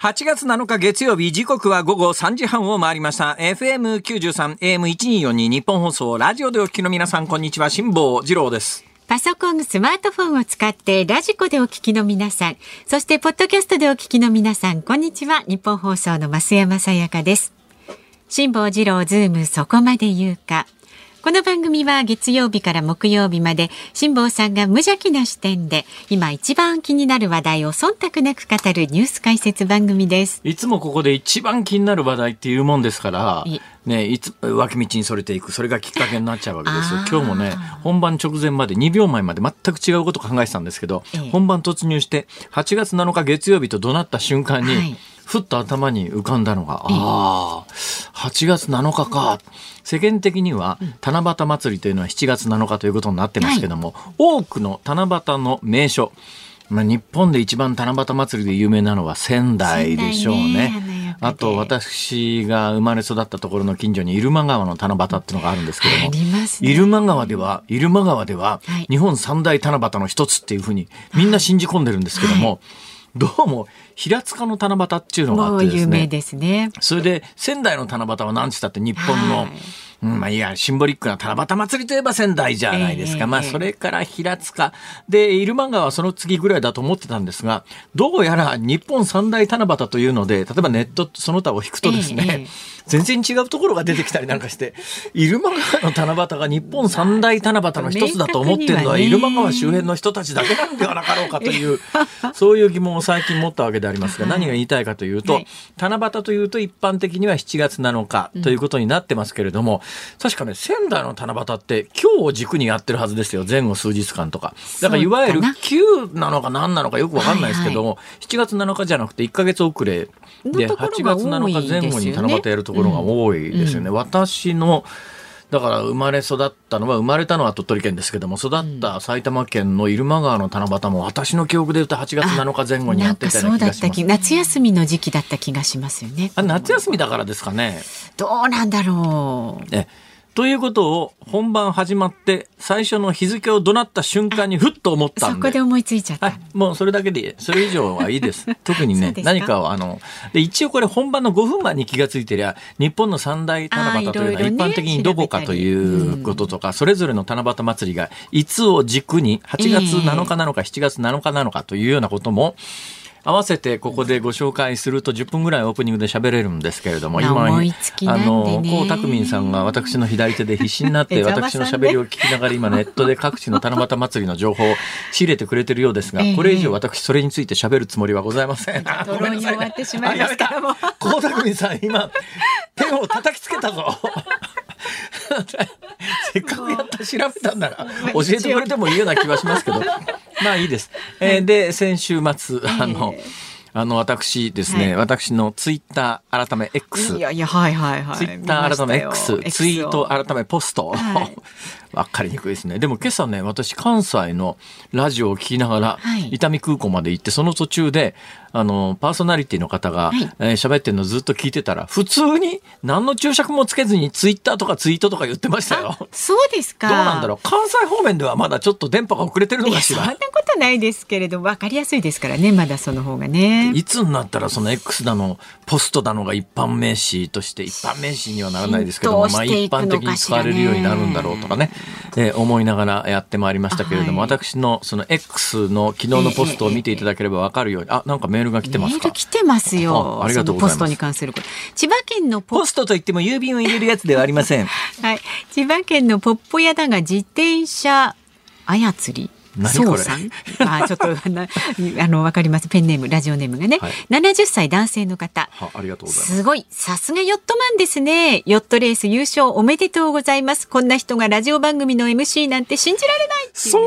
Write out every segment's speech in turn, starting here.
8月7日月曜日時刻は午後3時半を回りました FM93 AM1242 ニッポン放送ラジオでお聞きの皆さんこんにちは辛坊治郎ですパソコン、スマートフォンを使ってラジコでお聞きの皆さん、そしてポッドキャストでお聞きの皆さん、こんにちは。ニッポン放送の増山さやかです。辛坊治郎ズームそこまで言うか。この番組は月曜日から木曜日まで辛坊さんが無邪気な視点で今一番気になる話題を忖度なく語るニュース解説番組です。いつもここで一番気になる話題っていうもんですからね、いつ脇道にそれていくそれがきっかけになっちゃうわけですよ。今日もね本番直前まで2秒前まで全く違うこと考えてたんですけど、ええ、本番突入して8月7日月曜日と怒鳴った瞬間に、はい。ふっと頭に浮かんだのが、ああ、8月7日か。世間的には七夕祭りというのは7月7日ということになってますけども、はい、多くの七夕の名所、まあ、日本で一番七夕祭りで有名なのは仙台でしょうね。あと私が生まれ育ったところの近所に入間川の七夕っていうのがあるんですけども、ね、入間川では入間川では日本三大七夕の一つっていうふうにみんな信じ込んでるんですけども、はいどうも平塚の七夕っていうのがあってですね。有名ですね。それで仙台の七夕は何つったって日本の、はいうん、まあいや、シンボリックな七夕祭りといえば仙台じゃないですか。えー、まあそれから平塚。で、入間川はその次ぐらいだと思ってたんですが、どうやら日本三大七夕というので、例えばネットその他を引くとですね、えー、全然違うところが出てきたりなんかして、入間川の七夕が日本三大七夕の一つだと思ってるのは、入間川周辺の人たちだけなんではなかろうかという、そういう疑問を最近持ったわけでありますが、何が言いたいかというと、はい、七夕というと一般的には7月7日ということになってますけれども、確かね、仙台の七夕って今日を軸にやってるはずですよ。前後数日間とか。だからいわゆる9な。のか何なのかよくわかんないですけども、はいはい、7月7日じゃなくて1か月遅れで、8月7日前後に七夕やるところが多いですよね。うん、私のだから生まれ育ったのは生まれたのは鳥取県ですけども育った埼玉県の入間川の七夕も私の記憶で言うと8月7日前後にやってたような気がします。夏休みの時期だった気がしますよね。あ夏休みだからですかね。どうなんだろう。えということを本番始まって最初の日付を怒鳴った瞬間にふっと思ったんで。そこで思いついちゃった、はい、もうそれだけでそれ以上はいいです。特にね何かをあので一応これ本番の5分前に気が付いてりゃ日本の三大七夕というのは一般的にどこかということとか、それぞれの七夕祭りがいつを軸に8月7日なのか7月7日なのかというようなことも、合わせてここでご紹介すると10分ぐらいオープニングで喋れるんですけれども、今、あの、江沢民さんが私の左手で必死になって 私の喋りを聞きながら今ネットで各地の七夕祭りの情報を仕入れてくれてるようですが、これ以上私それについて喋るつもりはございません。ごめんなさい、ね。江沢民さん今、手を叩きつけたぞ。せっかくやった調べたんなら教えてくれてもいいような気はしますけど まあいいです。えー、で先週末あの、えーあの、私ですね、はい、私のツイッター改め X。いやいや、はいはいはい。ツイッター改め X、ツイート改めポスト。はい、わかりにくいですね。でも今朝ね、私関西のラジオを聞きながら、伊丹空港まで行って、その途中で、あの、パーソナリティの方が、はい、えー、喋ってるのずっと聞いてたら、普通に何の注釈もつけずにツイッターとかツイートとか言ってましたよ。そうですか。どうなんだろう。関西方面ではまだちょっと電波が遅れてるのかしら。そんなことないですけれど、わかりやすいですからね、まだその方がね。いつになったらその X だの、ポストだのが一般名詞として、一般名詞にはならないですけども、まあ一般的に使われるようになるんだろうとかね、えー、思いながらやってまいりましたけれども、はい、私のその X の昨日のポストを見ていただければわかるように、あ、なんかメールが来てますか？来てますよ。ありがとうございます。ポストに関すること。千葉県のポストといっても郵便を入れるやつではありません。はい。千葉県のポッポ屋だが自転車操り。そうさん、あ、ちょっと あのわかります。ペンネームラジオネームがね、はい、70歳男性の方。ありがとうございます。すごい。さすがヨットマンですね。ヨットレース優勝おめでとうございます。こんな人がラジオ番組の MC なんて信じられないそ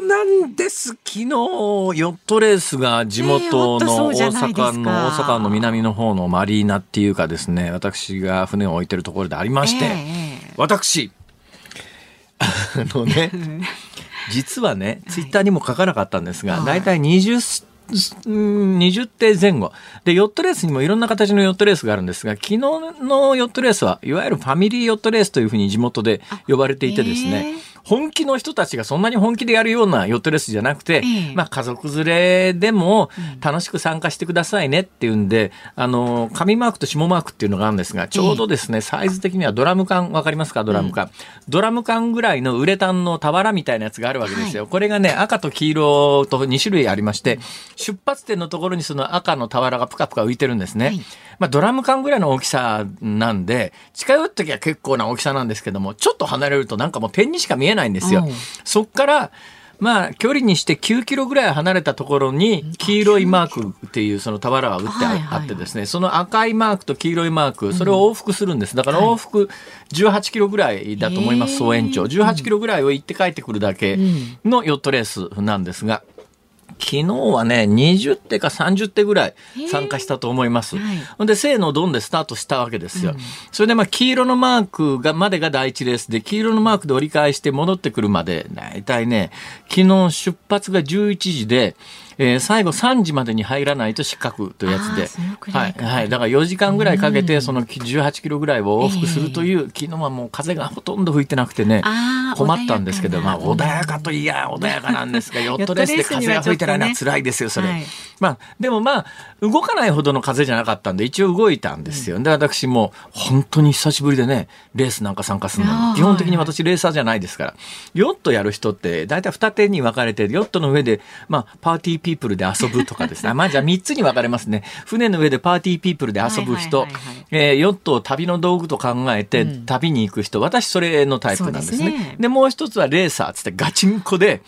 うなんです。昨日ヨットレースが地元の大阪の、大阪の南の方のマリーナっていうかですね私が船を置いてるところでありまして、えー、私 あのね実はね、ツイッターにも書かなかったんですが、大体20、20手前後。で、ヨットレースにもいろんな形のヨットレースがあるんですが、昨日のヨットレースは、いわゆるファミリーヨットレースというふうに地元で呼ばれていてですね、本気の人たちがそんなに本気でやるようなヨットレースじゃなくて、まあ家族連れでも楽しく参加してくださいねっていうんで、あの、紙マークと下マークっていうのがあるんですが、ちょうどですね、サイズ的にはドラム缶、わかりますか？ドラム缶、ドラム缶ぐらいのウレタンの俵みたいなやつがあるわけですよ。これがね、赤と黄色と2種類ありまして、出発点のところにその赤の俵がぷかぷか浮いてるんですね。まあ、ドラム缶ぐらいの大きさなんで、近寄った時は結構な大きさなんですけども、ちょっと離れるとなんかもう点にしか見えないんですよ。そっから、まあ、距離にして9キロぐらい離れたところに、黄色いマークっていうその俵が打ってあってですね、その赤いマークと黄色いマーク、それを往復するんです。だから往復18キロぐらいだと思います、総延長。18キロぐらいを行って帰ってくるだけのヨットレースなんですが、昨日はね、20手か30手ぐらい参加したと思います。ほんで、せーのドンでスタートしたわけですよ。うん、それで、まあ、黄色のマークが、までが第一レースで、黄色のマークで折り返して戻ってくるまで、大体ね、昨日出発が11時で、えー、最後3時までに入らないと失格というやつで、はい、はい。だから4時間ぐらいかけて、その18キロぐらいを往復するという、昨日はもう風がほとんど吹いてなくてね、困ったんですけど、まあ、穏やかといや穏やかなんですが、ヨットレースで風が吹いてないのは辛 いですよ、それ。はい、まあ、でもまあ、動かないほどの風じゃなかったんで、一応動いたんですよ。で、私も本当に久しぶりでね、レースなんか参加するの。基本的に私レーサーじゃないですから、ヨットやる人って、大体二手に分かれて、ヨットの上で、まあ、パーティーピープルで遊ぶとかですね。まあ、じゃあ三つに分かれますね。船の上でパーティーピープルで遊ぶ人、えヨットを旅の道具と考えて旅に行く人、私それのタイプなんですね。で、もう一つはレーサーつってガチンコで、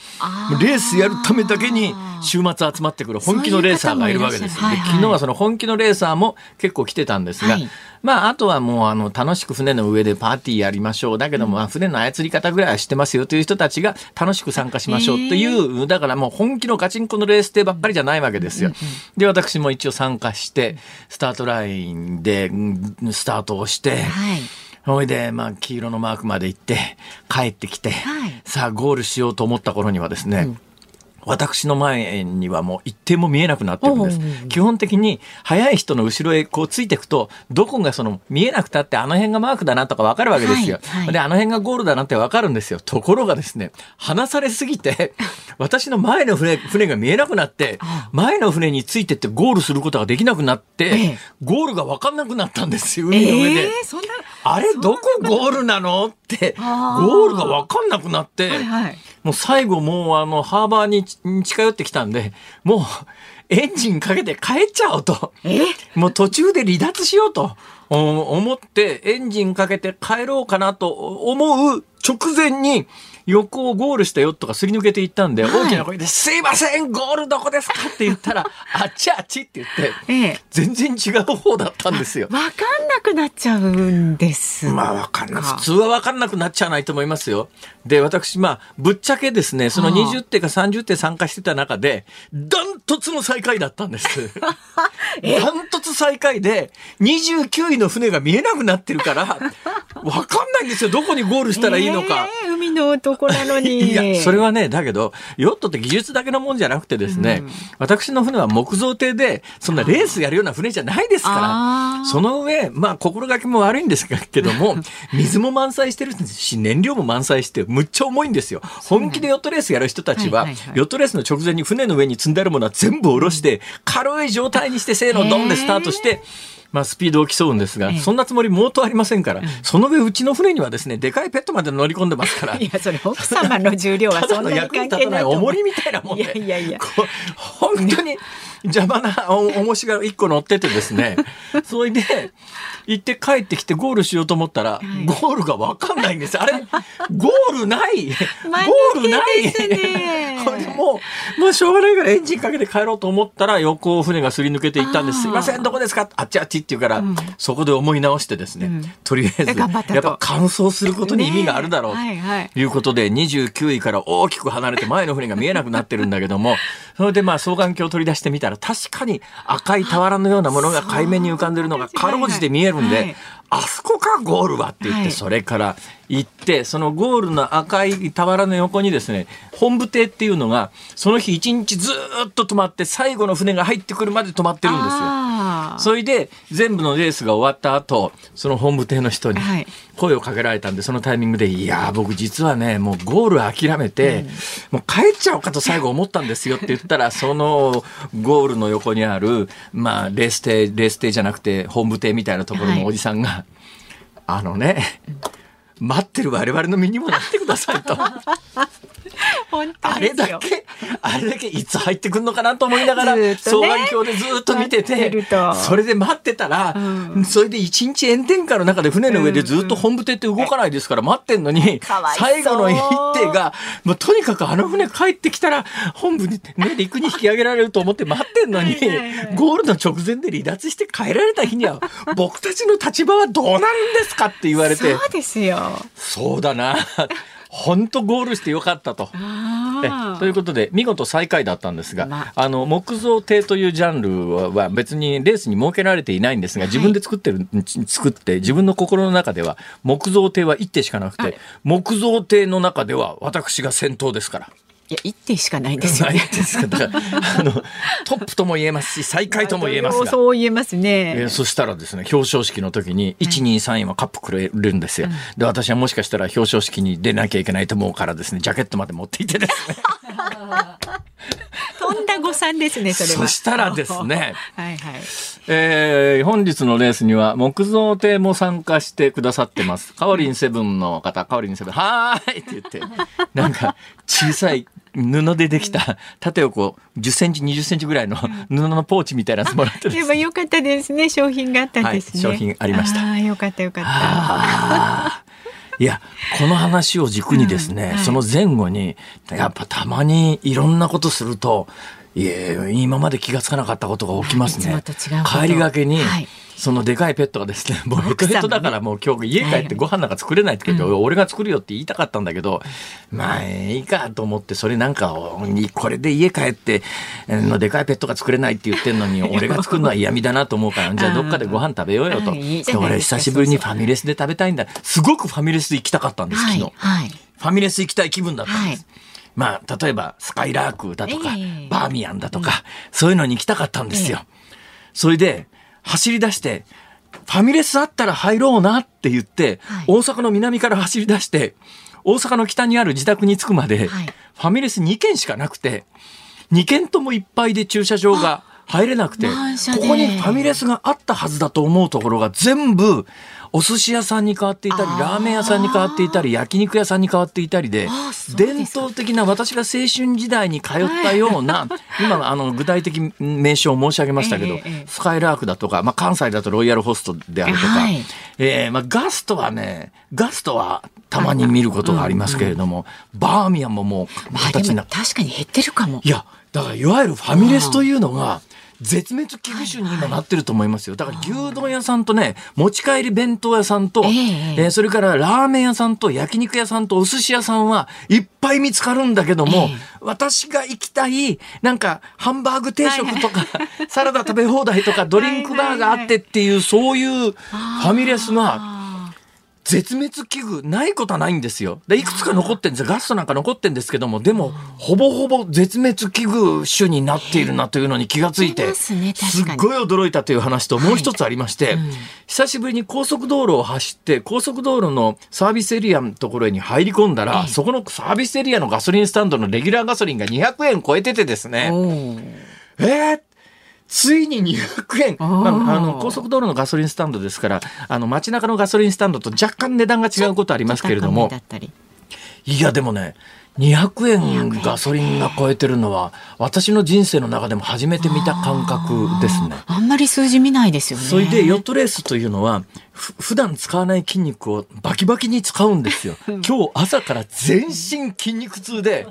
レースやるためだけに週末集まってくる本気のレーサーがいるわけです。で昨日はその本気のレーサーも結構来てたんですが、はい、まあ、あとはもう、あの、楽しく船の上でパーティーやりましょう。だけども、うん、船の操り方ぐらいは知ってますよという人たちが楽しく参加しましょうという、だからもう本気のガチンコのレース艇ばっかりじゃないわけですよ。で、私も一応参加して、スタートラインで、スタートをして、はい。ほいで、まあ、黄色のマークまで行って、帰ってきて、はい、さあ、ゴールしようと思った頃にはですね、うん私の前にはもう一点も見えなくなってるんです。基本的に速い人の後ろへこうついていくと、どこがその見えなくたってあの辺がマークだなとかわかるわけですよ。はいはい、で、あの辺がゴールだなってわかるんですよ。ところがですね、離されすぎて、私の前の船船が見えなくなって、前の船についてってゴールすることができなくなって、ゴールがわかんなくなったんですよ、海の上で。えー、あれ、どこゴールなのって、ゴールがわかんなくなって、はいはいもう最後もうあのハーバーに近寄ってきたんで、もうエンジンかけて帰っちゃおうと。もう途中で離脱しようと思ってエンジンかけて帰ろうかなと思う直前に、横をゴールしたヨットがすり抜けていったんで、大きな声で、すいませんゴールどこですかって言ったら、あっちあっちって言って、ええ、全然違う方だったんですよ。わかんなくなっちゃうんですまあわかんない。普通はわかんなくなっちゃわないと思いますよ。で、私、まあ、ぶっちゃけですね、その20手か30手参加してた中で、ダントツの最下位だったんです。ダントツ最下位で、29位の船が見えなくなってるから、わかんないんですよ。どこにゴールしたらいいのか。えー、海の男なのに。いや、それはね、だけど、ヨットって技術だけのもんじゃなくてですね、うん、私の船は木造艇で、そんなレースやるような船じゃないですから、その上、まあ、心がけも悪いんですけども、水も満載してるし、燃料も満載して、むっちゃ重いんですよ。本気でヨットレースやる人たちは、ヨットレースの直前に船の上に積んであるものは全部下ろして、軽い状態にして、せーの、ドンでスタートして、まあ、スピードを競うんですが、そんなつもりもうとありませんから、その上うちの船にはですねでかいペットまで乗り込んでますからいやそれ奥様の重量はそんなに役に立たない重りみたいなもんでいやいやいや。本当に邪魔な重しが一個乗っててですね。それで行って帰ってきてゴールしようと思ったら、はい、ゴールが分かんないんです。あれゴールない。ゴールない、もうもうしょうがないからエンジンかけて帰ろうと思ったら横を船がすり抜けていったんです。すいませんどこですか？あっちあっちって言うから、うん、そこで思い直してですね、うん、とりあえずやっぱ乾燥することに意味があるだろうということで、29位から大きく離れて前の船が見えなくなってるんだけどもそれでまあ双眼鏡を取り出してみたら確かに赤い俵のようなものが海面に浮かんでるのがかろうじて見えるんで、あそこかゴールはって言って、それから行って、そのゴールの赤い俵の横にですね、本部艇っていうのが、その日一日ずっと止まって、最後の船が入ってくるまで止まってるんですよ。それで全部のレースが終わった後その本部艇の人に声をかけられたんでそのタイミングで「いや僕実はねもうゴール諦めて、もう帰っちゃおうかと最後思ったんですよ」って言ったらそのゴールの横にある、まあ、レース艇レース艇じゃなくて本部艇みたいなところのおじさんが、はい、あのね待ってる我々の身にもなってくださいと。あれだけ、あれだけいつ入ってくるのかなと思いながら、双眼鏡でずっと見てて、それで待ってたら、うん、それで一日炎天下の中で船の上でずっと本部艇って動かないですから待ってんのに、最後の一手が、もうとにかくあの船帰ってきたら、本部に、ね、陸に引き上げられると思って待ってんのに、ゴールの直前で離脱して帰られた日には、僕たちの立場はどうなるんですかって言われて。そうですよ。そうだな。本当ゴールしてよかったと。ということで見事最下位だったんですが、まあ、の木造艇というジャンルは別にレースに設けられていないんですが自分で作ってる、はい、作って自分の心の中では木造艇は1艇しかなくて木造艇の中では私が先頭ですから。いや一点しかないんですよね。あの トップとも言えますし最下位とも言えますが。そう言えますね。えー、そしたらですね表彰式の時に一二三位はカップくれるんですよ。で私はもしかしたら表彰式に出なきゃいけないと思うからですねジャケットまで持っていてですね。とんだ誤算ですね、それは。そしたらですね、はいはい。えー、本日のレースには木造艇も参加してくださってます。カオリンセブンの方、カオリンセブン、はーいって言って、なんか小さい布でできた縦横10センチ20センチぐらいの布のポーチみたいなやつもらってでもよかったですね。商品があったんですね、はい、商品ありました。あよかったよかった。いやこの話を軸にですね、うんはい、その前後にやっぱたまにいろんなことするといえ今まで気が付かなかったことが起きますね。帰りがけに、はい。そのでかいペットがですね、もうヘッドヘッドだからもう今日家帰ってご飯なんか作れないって言って、俺が作るよって言いたかったんだけど、まあいいかと思ってそれなんかこれで家帰ってのでかいペットが作れないって言ってんのに 俺が作るのは嫌味だなと思うからじゃあどっかでご飯食べようよと。で俺久しぶりにファミレスで食べたいんだ。すごくファミレス行きたかったんです昨日。ファミレス行きたい気分だったんです。まあ例えばスカイラークだとか、バーミヤンだとか、そういうのに行きたかったんですよ。それで走り出して、ファミレスあったら入ろうなって言って、はい、大阪の南から走り出して、大阪の北にある自宅に着くまで、はい、ファミレス2軒しかなくて、2軒ともいっぱいで駐車場が入れなくて、ここにファミレスがあったはずだと思うところが全部、お寿司屋さんに変わっていたりラーメン屋さんに変わっていたり焼肉屋さんに変わっていたりで伝統的な私が青春時代に通ったような、今あの具体的名称を申し上げましたけど、スカイラークだとか、まあ、関西だとロイヤルホストであるとか、はい、えー、まあ、ガストはねガストはたまに見ることがありますけれども、バーミヤンももう形にな、確かに減ってるかも。いやだからいわゆるファミレスというのが、絶滅危惧種に今なってると思いますよ。だから牛丼屋さんとね、持ち帰り弁当屋さんと、えー、えー、それからラーメン屋さんと焼肉屋さんとお寿司屋さんはいっぱい見つかるんだけども、えー、私が行きたい、なんかハンバーグ定食とか、サラダ食べ放題とかドリンクバーがあってっていう、そういうファミレスが、絶滅危惧ないことはないんですよ。でいくつか残ってるんです。よ。ガストなんか残ってるんですけども、でも、ほぼほぼ絶滅危惧種になっているなというのに気がついて、すっごい驚いたという話ともう一つありまして、久しぶりに高速道路を走って、高速道路のサービスエリアのところに入り込んだら、そこのサービスエリアのガソリンスタンドのレギュラーガソリンが200円超えててですね、えーついに200円。ああの、高速道路のガソリンスタンドですから、あの、街中のガソリンスタンドと若干値段が違うことありますけれども。いや、でもね、200円ガソリンが超えてるのは私の人生の中でも初めて見た感覚ですね。あんまり数字見ないですよね。それでヨットレースというのは普段使わない筋肉をバキバキに使うんですよ。今日朝から全身筋肉痛で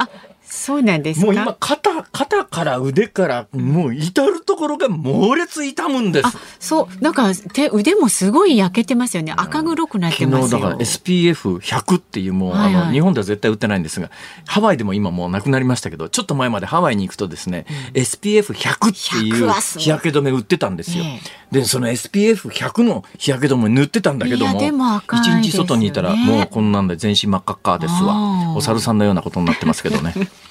そうなんですもう今肩肩から腕からもう至る所が猛烈痛むんです。そうなんか手腕もすごい焼けてますよね。赤黒くなってます昨日だから SPF100 っていうもう、はいはい、あの日本では絶対売ってないんですが、ハワイでも今もうなくなりましたけど、ちょっと前までハワイに行くとですね、うん、SPF100 っていう日焼け止め売ってたんですよ。でその SPF100 の日焼け止め塗ってたんだけども、一、ね、日外にいたらもうこんなんで全身真っ赤っかですわ。お猿さんのようなことになってますけどね。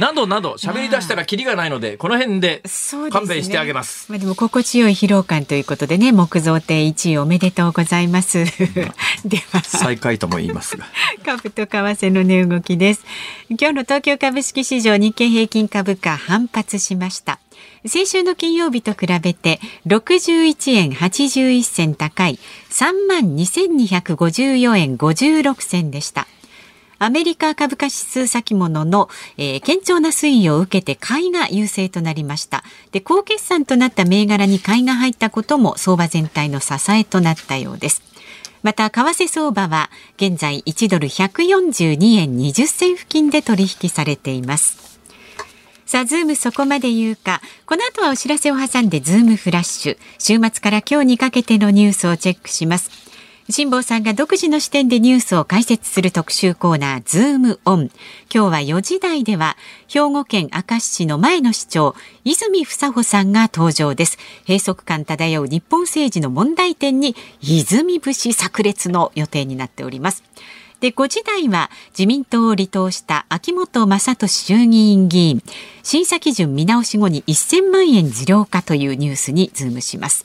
などなど喋り出したらキリがないのでこの辺で勘弁してあげます。まあでも心地よい疲労感ということでね木造亭1位おめでとうございます。では最下位とも言いますが 株と為替の値動きです。今日の東京株式市場日経平均株価反発しました。先週の金曜日と比べて61円81銭高い3万2254円56銭でした。アメリカ株価指数先物の、えー、堅調な推移を受けて買いが優勢となりました。で、高決算となった銘柄に買いが入ったことも相場全体の支えとなったようです。また、為替相場は現在1ドル142円20銭付近で取引されています。さあ、ズームそこまで言うか。この後はお知らせを挟んでズームフラッシュ。週末から今日にかけてのニュースをチェックします。辛坊さんが独自の視点でニュースを解説する特集コーナーズームオン今日は4時台では兵庫県明石市の前の市長泉房穂さんが登場です。閉塞感漂う日本政治の問題点に泉節炸裂の予定になっております。で5時台は自民党を離党した秋元正俊衆議院議員。審査基準見直し後に1000万円受領かというニュースにズームします。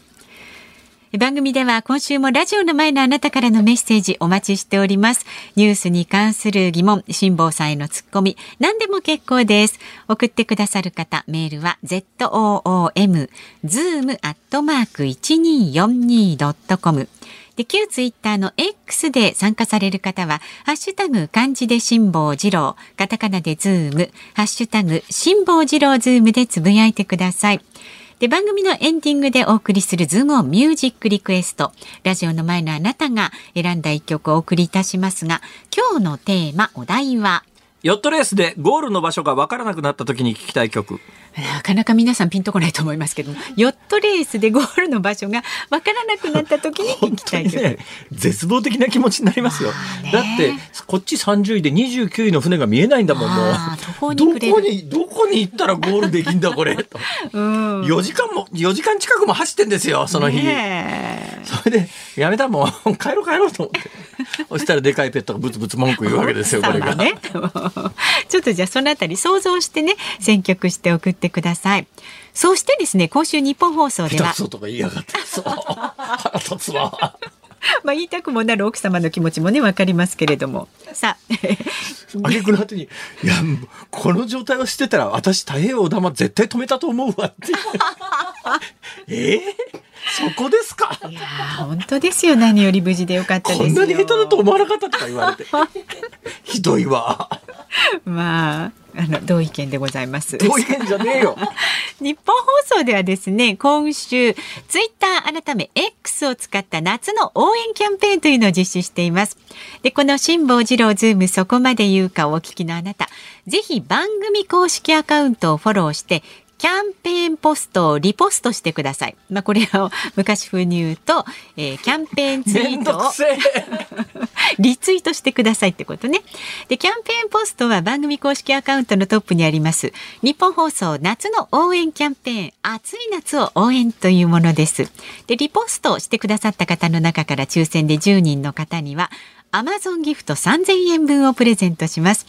番組では今週もラジオの前のあなたからのメッセージお待ちしております。ニュースに関する疑問、辛坊さんへのツッコミ、何でも結構です。送ってくださる方、メールは zoom zoom アットマーク 1242.com で、旧ツイッターの X で参加される方は、ハッシュタグ漢字で辛坊治郎、カタカナでズーム、ハッシュタグ辛坊治郎ズームでつぶやいてください。で番組のエンディングでお送りするズームオンミュージックリクエスト。ラジオの前のあなたが選んだ一曲をお送りいたしますが今日のテーマお題は？ヨットレースでゴールの場所が分からなくなった時に聞きたい曲。なかなか皆さんピンとこないと思いますけど ヨットレースでゴールの場所が分からなくなった時に 聞きたい曲、ね、絶望的な気持ちになりますよ、だってこっち30位で29位の船が見えないんだもんもう。どこにどこに行ったらゴールできんだこれ。と、うん、4時間も4時間近くも走ってんですよその日、それでやめたもん帰ろう帰ろうと思って そしたらでかいペットがブツブツ文句言うわけですよこれが。ね、ちょっとじゃあそのあたり想像してね選曲して送ってください。そしてですね今週日本放送では。とか言いやがってそう腹立つわ。まあ言いたくもなる奥様の気持ちもねわかりますけれども。さあ。挙句の後に「いやこの状態をしてたら私太平洋玉絶対止めたと思うわ」って え？ー、そこですか？いや本当ですよ。何より無事でよかったですこんなに下手だと思わなかったとか言われて。ひどいわ。まああの同意見でございます。同意見じゃねえよ。ニッポン放送ではですね、今週ツイッター改め X を使った夏の応援キャンペーンというのを実施しています。で、この辛坊治郎ズームそこまで言うかをお聞きのあなた、ぜひ番組公式アカウントをフォローしてキャンペーンポストをリポストしてください。まあ、これを昔風に言うと、えー、キャンペーンツイートを リツイートしてくださいってことね。で、キャンペーンポストは番組公式アカウントのトップにあります。日本放送夏の応援キャンペーン、暑い夏を応援というものです。で、リポストしてくださった方の中から抽選で10人の方には、Amazon ギフト3000円分をプレゼントします。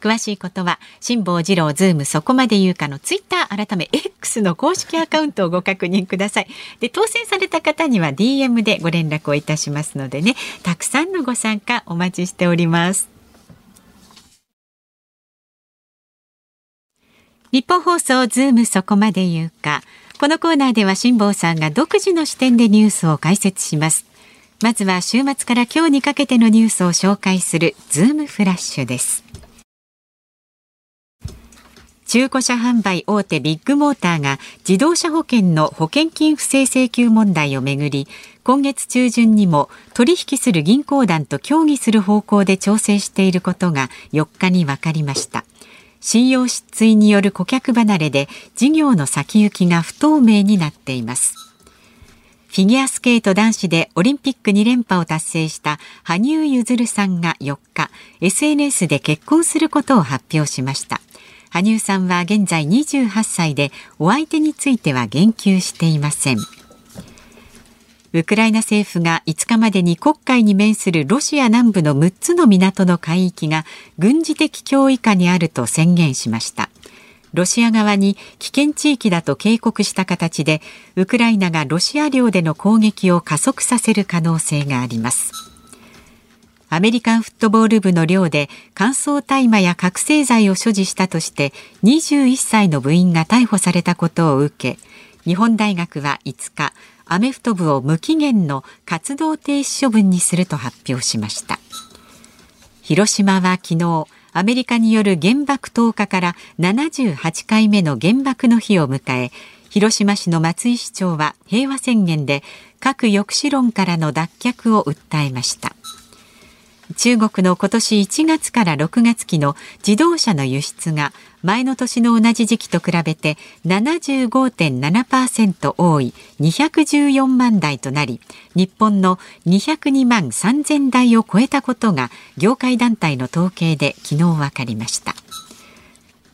詳しいことは辛坊治郎ズームそこまで言うかのツイッター改め X の公式アカウントをご確認ください。で当選された方には DM でご連絡をいたしますのでね。たくさんのご参加お待ちしております。ニッポン放送ズームそこまで言うか。このコーナーでは辛坊さんが独自の視点でニュースを解説します。まずは週末から今日にかけてのニュースを紹介するズームフラッシュです。中古車販売大手ビッグモーターが自動車保険の保険金不正請求問題をめぐり今月中旬にも取引する銀行団と協議する方向で調整していることが4日に分かりました。信用失墜による顧客離れで事業の先行きが不透明になっています。フィギュアスケート男子でオリンピック2連覇を達成した羽生結弦さんが4日 SNS で結婚することを発表しました。羽生さんは現在28歳でお相手については言及していません。ウクライナ政府が5日までに黒海に面するロシア南部の6つの港の海域が軍事的脅威下にあると宣言しました。ロシア側に危険地域だと警告した形でウクライナがロシア領での攻撃を加速させる可能性があります。アメリカンフットボール部の寮で乾燥大麻や覚醒剤を所持したとして21歳の部員が逮捕されたことを受け日本大学は5日アメフト部を無期限の活動停止処分にすると発表しました。広島は昨日アメリカによる原爆投下から78回目の原爆の日を迎え広島市の松井市長は平和宣言で核抑止論からの脱却を訴えました。中国の今年1月から6月期の自動車の輸出が前の年の同じ時期と比べて75.7%多い214万台となり日本の202万3000台を超えたことが業界団体の統計で昨日分かりました。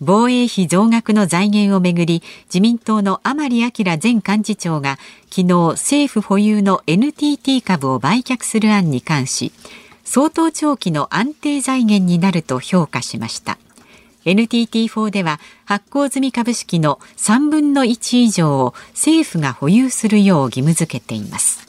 防衛費増額の財源をめぐり自民党の甘利明前幹事長が昨日政府保有の NTT 株を売却する案に関し相当長期の安定財源になると評価しました。NTT4 では発行済み株式の3分の1以上を政府が保有するよう義務付けています。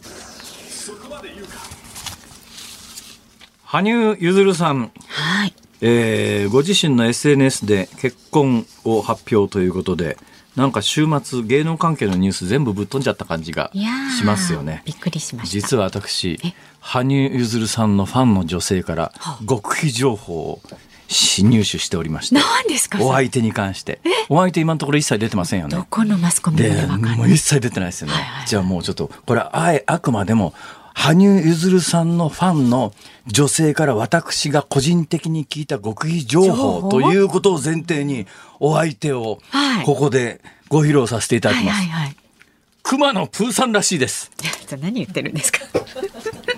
羽生結弦さん、はい。えー、ご自身の SNS で結婚を発表ということでなんか週末芸能関係のニュース全部ぶっ飛んじゃった感じがしますよね。びっくりしました。実は私、羽生結弦さんのファンの女性から極秘情報を入手しておりまして。何ですかお相手に関して。お相手今のところ一切出てませんよね。どこのマスコミでもう一切出てないですよね。はいはい、じゃあもうちょっと、これはあえ、あくまでも羽生結弦さんのファンの女性から私が個人的に聞いた極秘情報ということを前提にお相手をここでご披露させていただきます。はいはいはい、熊野プーさんらしいです。何言ってるんですか？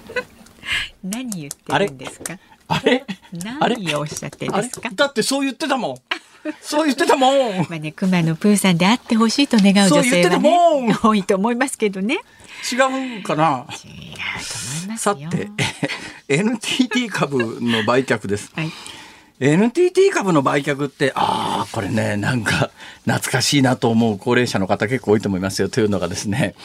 何言ってるんですか？あれ？何をおっしゃってんですか？だってそう言ってたもん。そう言ってたもん。まあね、熊野プーさんであってほしいと願う女性はね、多いと思いますけどね。違うかな。違さて、NTT 株の売却です。はい NTT 株の売却って、ああ、これね、なんか懐かしいなと思う高齢者の方結構多いと思いますよ。というのがですね、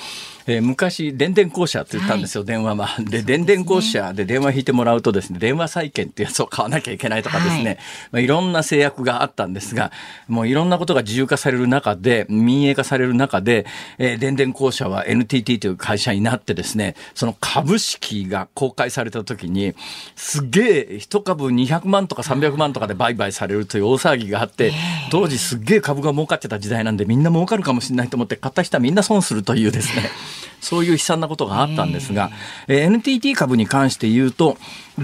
えー、昔、電電公社って言ったんですよ、はい、電話は。で、電電公社で電話引いてもらうとですね、電話債券ってやつを買わなきゃいけないとかですね、はい、まあ、いろんな制約があったんですが、もういろんなことが自由化される中で、民営化される中で、えー、電電公社は NTT という会社になってですね、その株式が公開された時に、すげえ、一株200万とか300万とかで売買されるという大騒ぎがあって、当時すげえ株が儲かってた時代なんで、みんな儲かるかもしれないと思って、買った人はみんな損するというですね、そういう悲惨なことがあったんですが、えー、NTT 株に関して言うと、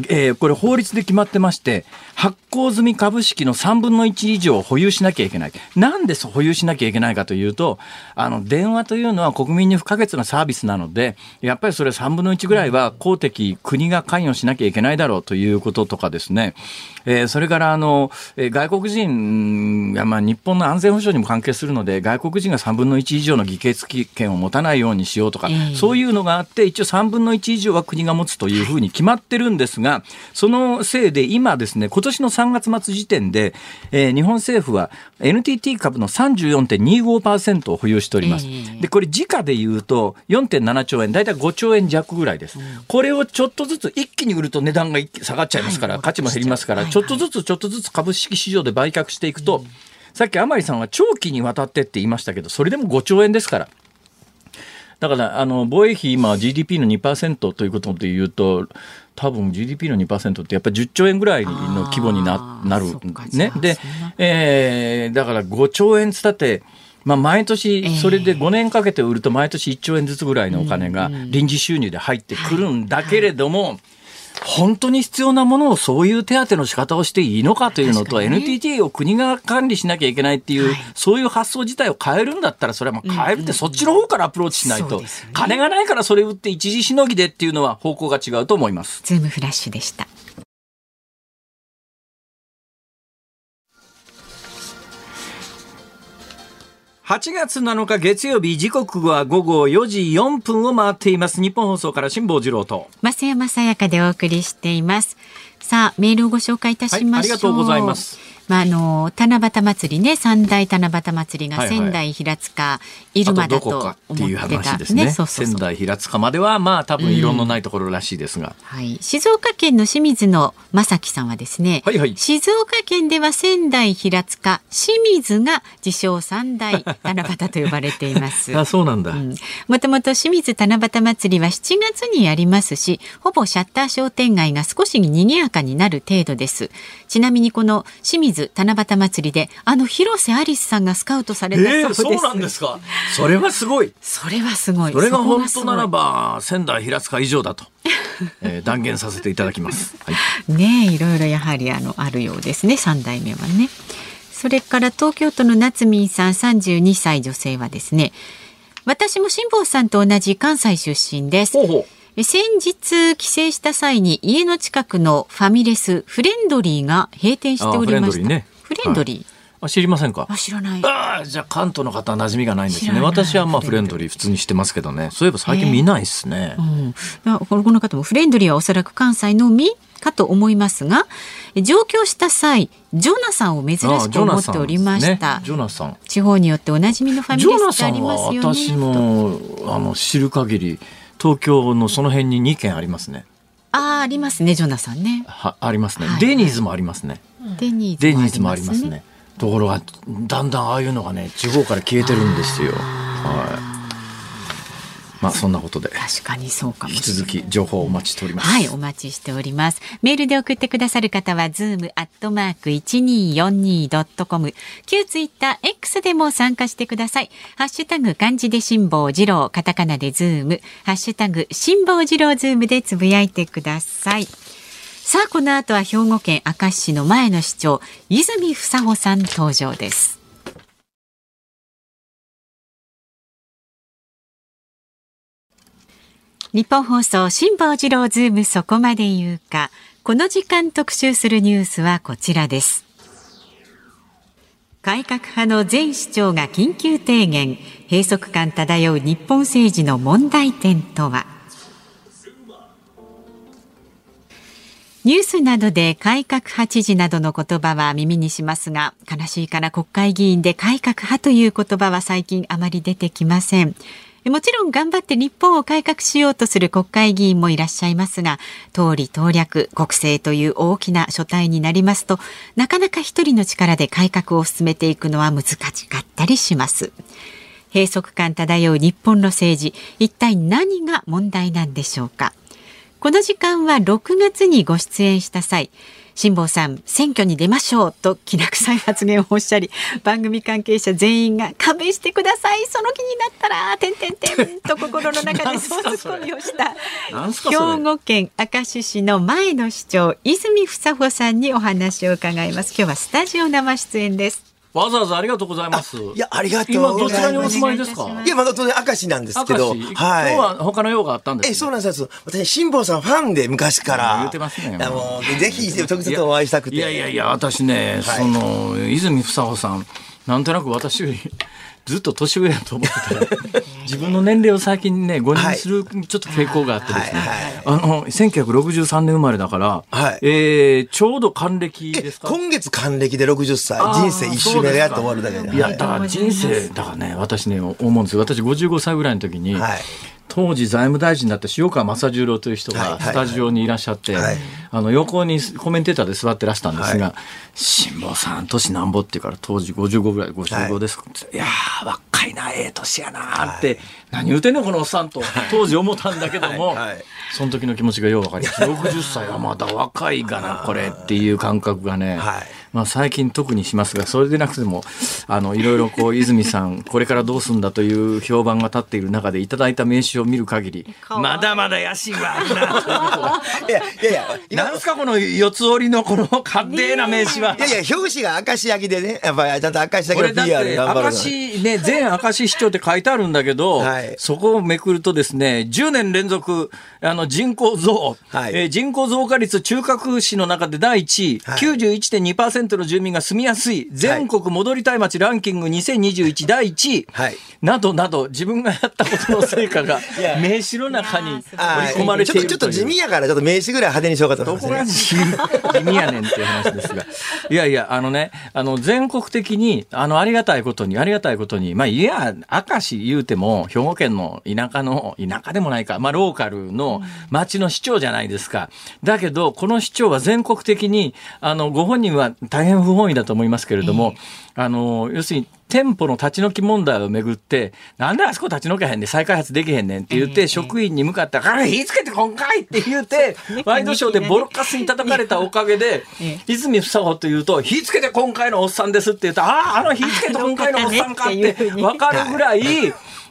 えー、これ法律で決まってまして、発行済み株式の3分の1以上を保有しなきゃいけない。なんで保有しなきゃいけないかというと、あの、電話というのは国民に不可欠なサービスなので、やっぱりそれ3分の1ぐらいは公的、国が関与しなきゃいけないだろうということとかですね、えー、それからあの、えー、外国人が、まあ、日本の安全保障にも関係するので、外国人が3分の1以上の議決権を持たないようにしようとか、そういうのがあって、一応3分の1以上は国が持つというふうに決まってるんですが、そのせいで今ですね、今年の3月末時点で、えー、日本政府は NTT 株の34.25%を保有しております。で、これ時価で言うと4.7兆円、だいたい5兆円弱ぐらいです。これをちょっとずつ一気に売ると値段が下がっちゃいますから、価値も減りますから、ちょっとずつちょっとずつ株式市場で売却していくと、さっき甘利さんは長期にわたってって言いましたけど、それでも5兆円ですから。だから、あの、防衛費今 GDP の2%ということで言うと、多分 GDP の2%ってやっぱり10兆円ぐらいの規模にななる。ね。で、えー、だから5兆円つったって、まあ、毎年、それで5年かけて売ると毎年1兆円ずつぐらいのお金が臨時収入で入ってくるんだけれども、本当に必要なものをそういう手当の仕方をしていいのかというのと、ね、NTT を国が管理しなきゃいけないっていう、はい、そういう発想自体を変えるんだったら、それはもう変えるって、そっちの方からアプローチしないと、金がないからそれ売って一時しのぎでっていうのは方向が違うと思います。ズームフラッシュでした。8月7日月曜日時刻は午後4時4分を回っています。日本放送から辛坊治郎と。増山さやかでお送りしています。さあメールをご紹介いたしましょう、はい、ありがとうございますまあ、あの七夕祭りね三大七夕祭りが仙台平塚、入間だと思っていう話ですね、仙台平塚まではまあ多分異論のないところらしいですが、うん、はい、静岡県の清水の正樹さんはですね、はいはい、静岡県では仙台平塚清水が自称三大七夕と呼ばれています。あそうなんだ、もともと清水七夕祭りは7月にやりますしほぼシャッター商店街が少し賑やかになる程度です。ちなみにこの清水七夕祭りであの広瀬アリスさんがスカウトされたそうです、えー、そうなんですか？それはすごい。それはすごい。それが本当ならば仙台平塚以上だと、えー、断言させていただきます、はい、ねいろいろやはりあのあるようですね三代目はね。それから東京都の夏民さん32歳女性はですね私も辛坊さんと同じ関西出身です。ほうほう先日帰省した際に家の近くのファミレスフレンドリーが閉店しておりました。フレンドリー、はい。あ知りませんか？あ知らない。あじゃあ関東の方は馴染みがないんですね。私はまあフレンドリー普通にしてますけどね。そういえば最近見ないですね、えー。うん、この方もフレンドリーはおそらく関西のみかと思いますが上京した際ジョナサンを珍しく思っておりました、ジョナサン、地方によっておなじみのファミレスってありますよね。私のあの知る限り東京のその辺に2軒ありますね。ああ、ありますね、ジョナサンね。は、ありますね、はい、デニーズもありますね。デニーズもありますね。ところが、だんだんああいうのがね、地方から消えてるんですよ。はい。まあそんなことで。確かにそうかも引き続き情報をお待ちしております。はいお待ちしております。メールで送ってくださる方はズームアットマーク一二四二ドットコム旧ツイッター X でも参加してください。ハッシュタグ漢字で辛坊治郎カタカナでズーム。ハッシュタグ辛坊治郎ズームでつぶやいてください。さあこの後は兵庫県明石市の前の市長泉房穂さん登場ですニッポン放送辛坊治郎ズームそこまで言うか。この時間特集するニュースはこちらです。改革派の前市長が緊急提言。閉塞感漂う日本政治の問題点とは。ニュースなどで改革派知事などの言葉は耳にしますが悲しいから国会議員で改革派という言葉は最近あまり出てきません。もちろん頑張って日本を改革しようとする国会議員もいらっしゃいますが、通り党略、国政という大きな書体になりますと、なかなか一人の力で改革を進めていくのは難しかったりします。閉塞感漂う日本の政治、一体何が問題なんでしょうか。この時間は6月にご出演した際、辛坊さん選挙に出ましょうときな臭い発言をおっしゃり番組関係者全員が勘弁してください。その気になったらてんてんてんと心の中でそうツッコミをした。兵庫県明石市の前の市長泉房穂さんにお話を伺います。今日はスタジオ生出演ですわざわざありがとうございます。いや、ありがとう今どちらにお住まいですか？いや、まだ当然明石なんですけど。はい。今日は他の用があったんです、え、そうなんです。私、辛坊さんファンで昔から。言ってますね。もう、ぜひ、直接お会いしたくて。いやいやいや、私ね、その、泉房穂さん、なんとなく私より、ずっと年上やと思ってた。ら 自分の年齢を最近ね5年するちょっと傾向があってですね、あの1963年生まれだから、はい、えー、ちょうど還暦ですか？今月還暦で60歳。人生一周目でやっと終わるだけでいやだから人生だからね私ね思うんですよ。私55歳ぐらいの時に、はい、当時財務大臣だった塩川正十郎という人がスタジオにいらっしゃって、あの横にコメンテーターで座ってらしたんですが「辛坊さん年なんぼ?」って言うから当時55ぐらい55です。か、はい、いや若いなええ年やなって、はい、何言うてんねんこのおっさんと当時思ったんだけども、はい、その時の気持ちがよう分かります。60歳はまだ若いかなこれっていう感覚がね、まあ、最近特にしますがそれでなくてもあのいろいろこう泉さん これからどうすんだという評判が立っている中でいただいた名刺を見る限りまだまだ野心はあるな いやいやいやなんすかこの四つ折りのこの勝手な名刺は。いやいや表紙が明石焼きでねやっぱりちゃんと明石焼きの PR 頑張る明石ね全明石市長って書いてあるんだけど、はい、そこをめくるとですね10年連続あの人口増、はい、えー、人口増加率中核市の中で第1位、はい、91.2% 50%の住民が住みやすい全国戻りたい街ランキング2021第1位、はい、などなど自分がやったことの成果が 名刺の中に盛り込まれているちょっと地味やからちょっと名刺ぐらい派手にしようかと思います、ね、どこが地味やねんっていう話ですが。いやいやあのねあの全国的にあのありがたいことにありがたいことにまあいや明石言うても兵庫県の田舎の田舎でもないかまあローカルの町の市長じゃないですか。だけどこの市長は全国的にあのご本人は大変不本意だと思いますけれども、えー、あの要するに店舗の立ち退き問題をめぐって、なんであそこ立ち退けへんねん、再開発できへんねんって言って、職員に向かって、あれ、火つけて今回って言って、ワイドショーでボロカスに叩かれたおかげで、泉房穂というと、火つけて今回のおっさんですって言うと、ああ、あの火つけて今回のおっさんかって分かるぐらい、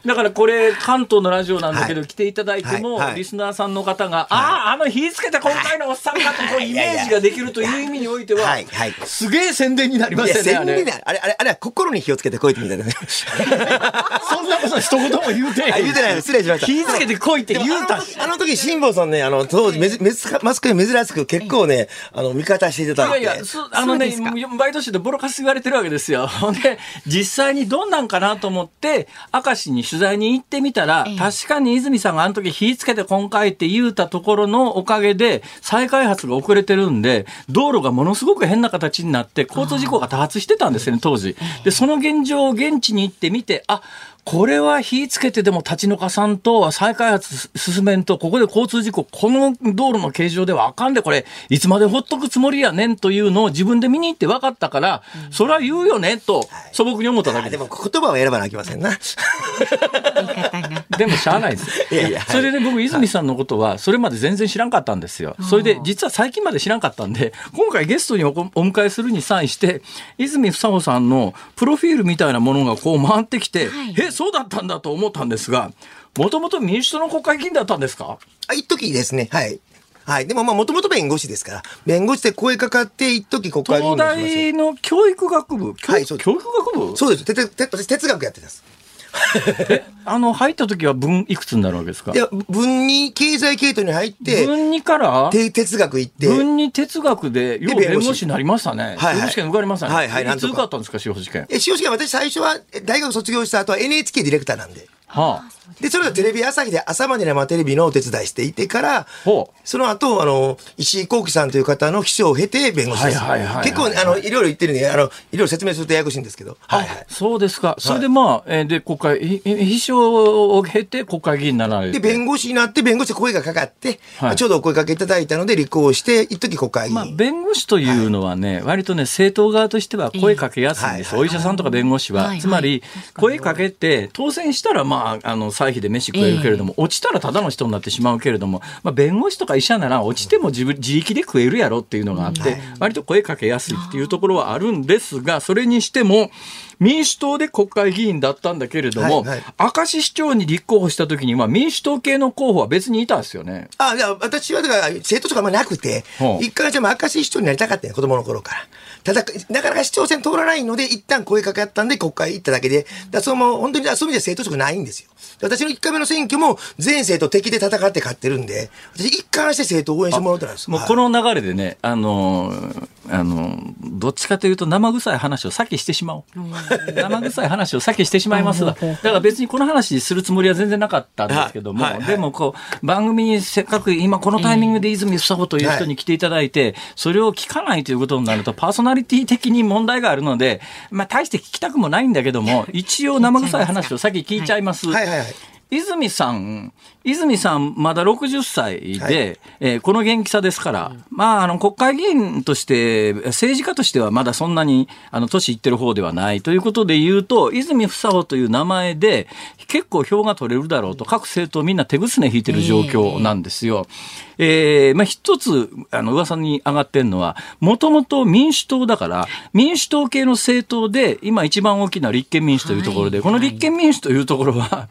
だからこれ関東のラジオなんだけど、来ていただいても、リスナーさんの方が、あああの火つけて今回のおっさんかとこうイメージができるという意味においては、すげえ宣伝になりましたねあれ。あれあれ心に火をつけてこいってみたいな。そんなこと一言も言うて言うてない。失礼しました。火つけてこいって言うた。あの時辛坊さんねあの当時マスクに珍しく結構ねあの味方していただいて。いやいやあのねバイトしてでボロカス言われてるわけですよ。で実際にどんなんかなと思って明石に取材に行ってみたら、確かに泉さんがあの時火つけて今回って言うたところのおかげで、再開発が遅れてるんで、道路がものすごく変な形になって、交通事故が多発してたんですよね、当時。で、その現状を現地に行ってみて、あ、これは火つけてでも立ち退かさんと再開発進めんと、ここで交通事故、この道路の形状ではあかんで、これ、いつまでほっとくつもりやねんというのを自分で見に行って分かったから、うん、それは言うよねと、素朴に思っただけで。でも言葉は選ばなきませんな。でもしゃあないです。いやいや。それで僕、泉さんのことは、それまで全然知らんかったんですよ。それで、実は最近まで知らんかったんで、今回ゲストにお迎えするに際して、泉房穂さんのプロフィールみたいなものがこう回ってきて、はい、え、そうだったんだと思ったんですが、もともと民主党の国会議員だったんですか？あ、一時ですね。はい。はい。でもまあもともと弁護士ですから、弁護士で声かかって一時国会議員東大の教育学部？はい、教育学部？そうです。てて私哲学やってたんです。あの入った時は文いくつになるわけですか？いや文に経済系統に入って文にから？哲学行って。文に哲学でよう弁護士。になりましたね。はい、はい、試験受かりましたね。はいはいいつ受かったんですか司法試験？え司法試験私最初は大学卒業した後は NHK ディレクターなんではあで、それがテレビ朝日で朝まで生テレビのお手伝いしていてから、その後、あの、石井幸喜さんという方の秘書を経て弁護士です。結構、あの、いろいろ言ってるんで、あの、いろいろ説明するとややこしいんですけど。はいはい。そうですか。それでまあ、えで、国会、秘書を経て国会議員になられて。で、弁護士になって、弁護士で声がかかって、はい、ちょうどお声かけいただいたので、立候補して、一時国会議員。まあ、弁護士というのはね、はい、割とね、政党側としては声かけやすいんです。お医者さんとか弁護士は。つまり、声かけて、当選したら、まあ、あの、歳費で飯食えるけれども、落ちたらただの人になってしまうけれども、まあ、弁護士とか医者なら落ちても自分自力で食えるやろっていうのがあって、割と声かけやすいっていうところはあるんですが、それにしても、民主党で国会議員だったんだけれども、はいはい、明石市長に立候補した時には民主党系の候補は別にいたんですよね。あ、いや、私はだから政党とかあんまなくて、一回じゃ明石市長になりたかったね、子供の頃から。ただ、なかなか市長選通らないので、一旦声かけあったんで国会行っただけで、だその本当にそういう意味では政党色ないんですよ。私の1回目の選挙も全政党敵で戦って勝ってるんで、私一貫して政党応援してもらってたんです。もうこの流れでね、あのー、あのー、どっちかというと生臭い話を先してしまおう。生臭い話を先してしまいますだから別にこの話するつもりは全然なかったんですけども、はいはい。はい、でもこう、番組にせっかく今このタイミングで泉房穂という人に来ていただいて、それを聞かないということになると、パーソナリティ的に問題があるので、まあ大して聞きたくもないんだけども、一応生臭い話を先聞いちゃいます。はい。はい。はい泉さん、泉さん、まだ60歳で、はい、えー、この元気さですから、うん、まあ、あの、国会議員として、政治家としてはまだそんなに、あの、年いってる方ではない。ということで言うと、泉房穂という名前で、結構票が取れるだろうと、各政党みんな手ぐすね引いてる状況なんですよ。えー、えー、まあ、一つ、あの、噂に上がってるのは、もともと民主党だから、民主党系の政党で、今一番大きな立憲民主というところで、はい、この立憲民主というところは、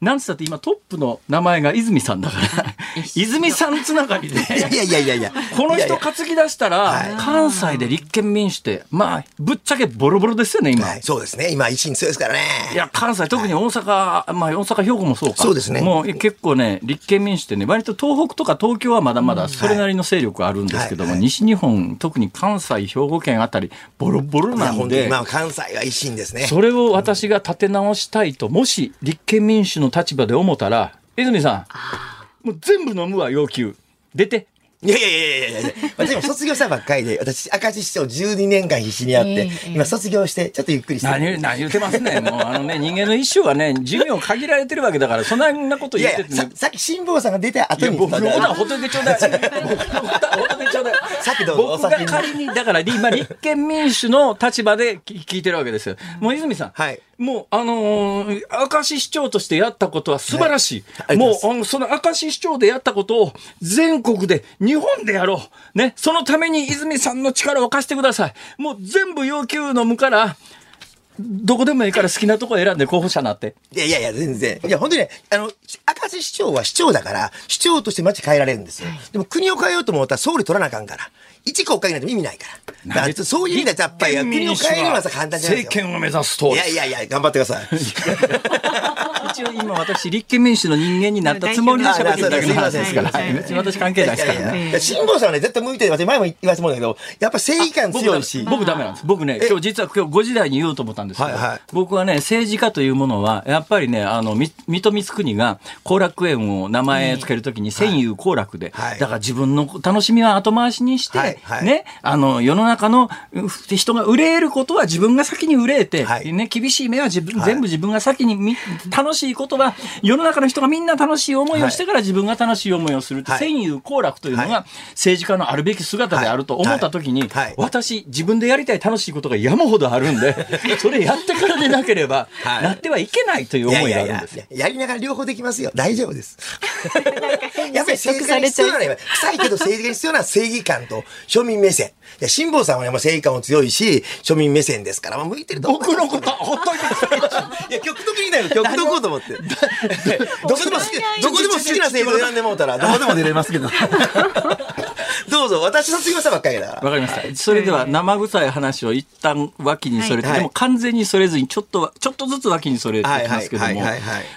なんつったって今トップの名前が泉さんだから泉さんつながりで。いやいやいやいや。この人担ぎ出したら、関西で立憲民主って、まあ、ぶっちゃけボロボロですよね、今。はい、そうですね。今、維新強いですからね。いや、関西、特に大阪、はい、まあ、大阪、兵庫もそうか。そうですね。もう結構ね、立憲民主ってね、割と東北とか東京はまだまだそれなりの勢力あるんですけども、はい、西日本、特に関西、兵庫県あたり、ボロボロなんで。今、関西は維新ですね。それを私が立て直したいと、もし立憲民主の立場で思ったら、泉さん、もう全部飲むわ、要求。出て。いやいやいやいやいや私も卒業したばっかりで、私、明石市長12年間必死にやって、えー、今卒業して、ちょっとゆっくりして。何、何言ってますね。もう、あのね、人間の一生はね、寿命限られてるわけだから、そんなこと言ってて、ね、ささっき辛坊さんが出た後に。僕のことはほっといてちょうだい。僕のことはほっといてちょうだい。さっきどうぞ。僕が仮に、だから、今、立憲民主の立場で聞いてるわけですよ。もう泉さん。はい。もう、あのー、明石市長としてやったことは素晴らしい。はい、もう、あの、その明石市長でやったことを全国で、日本でやろう。ね。そのために泉さんの力を貸してください。もう全部要求のむから、どこでもいいから好きなとこ選んで候補者なって。いやいやいや、全然。いや、本当にね、あの、明石市長は市長だから、市長として街変えられるんですよ。でも国を変えようと思ったら総理取らなあかんから。一国会議なんて意味ないから。だからそういう意味でやっぱり国を変えるのはさ簡単じゃないですか。政権を目指すと。いやいやいや、頑張ってください。一応今私、立憲民主の人間になったつもりで喋ってるだけの話ですから。別に私関係ないですからね。辛坊さんはね、絶対向いてる。私前も言わせてもらったけど、やっぱ正義感強いし。僕ダメなんです。僕ね、今日実は今日5時台に言おうと思ったんですけど、僕はね、政治家というものは、やっぱりね、あの、水戸光圀が後楽園を名前つけるときに戦友後楽で、だから自分の楽しみは後回しにして、ね、あの、世の中の人が憂えることは自分が先に憂えて、ね、厳しい目は自分、全部自分が先に楽しいことは世の中の人がみんな楽しい思いをしてから自分が楽しい思いをするって、戦友好楽というのが政治家のあるべき姿であると思った時に、私、自分でやりたい楽しいことが山ほどあるんで、それやってからでなければ、なってはいけないという思いがあるんですやりながら両方できますよ。大丈夫です。やっぱり政治家に必要なのは、臭いけど政治家に必要な正義感と庶民目線。辛坊さんはね、もう正義感も強いし、庶民目線ですから、まあ、向いてると僕のこと、ほっといて いや、極得にだよ、極得と思って。どこでも好き、どこでも好きな制度選んでもうたら、どこでも出れますけど。どうぞ、私卒業したばっかりだわかりました。それでは、生臭い話を一旦脇にそれて、でも完全にそれずに、ちょっと、ちょっとずつ脇にそれてきますけども、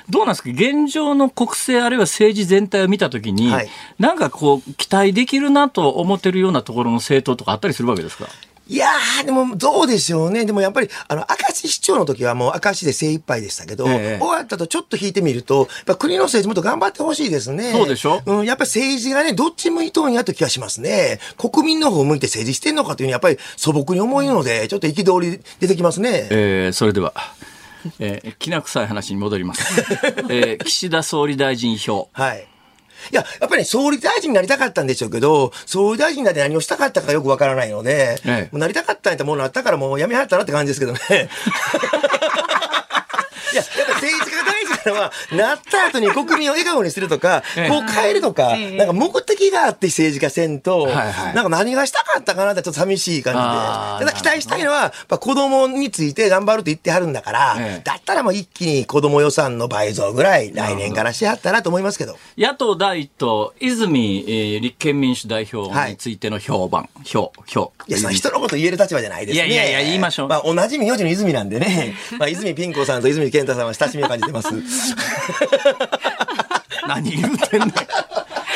どうなんですか？現状の国政あるいは政治全体を見たときに、なんかこう、期待できるなと思ってるようなところの政党とかあったりするわけですか？いやー、でもどうでしょうね。でもやっぱり、あの、明石市長の時はもう明石で精一杯でしたけど、ええ、終わったとちょっと引いてみると、やっぱ国の政治もっと頑張ってほしいですね。そうでしょ？うん、やっぱり政治がね、どっち向いとんやと気がしますね。国民の方向いて政治してんのかというにやっぱり素朴に思いので、ちょっと憤り出てきますね。えー、それでは。えー、きな臭い話に戻ります。えー、岸田総理大臣票。はい。いや、やっぱり、ね、総理大臣になりたかったんでしょうけど、総理大臣になって何をしたかったかよくわからないので、ええ、もうなりたかったんやったものあったからもうやめはったなって感じですけどね。いや、やっぱ政治家が大事なのは、なった後に国民を笑顔にするとか、こう変えるとか、なんか目的があって政治家せんと、なんか何がしたかったかなってちょっと寂しい感じで。期待したいのは、やっぱ子供について頑張ると言ってはるんだから、だったらもう一気に子供予算の倍増ぐらい来年からしはったなと思いますけど。野党第一党、泉、えー、立憲民主代表についての評判、評、評。いや、その人のこと言える立場じゃないですね。いやいやいや、言いましょう。まあ同じ名字の泉なんでね、まあ泉ピン子さんと泉健太さんは親しみを感じてます。何言うてんねん。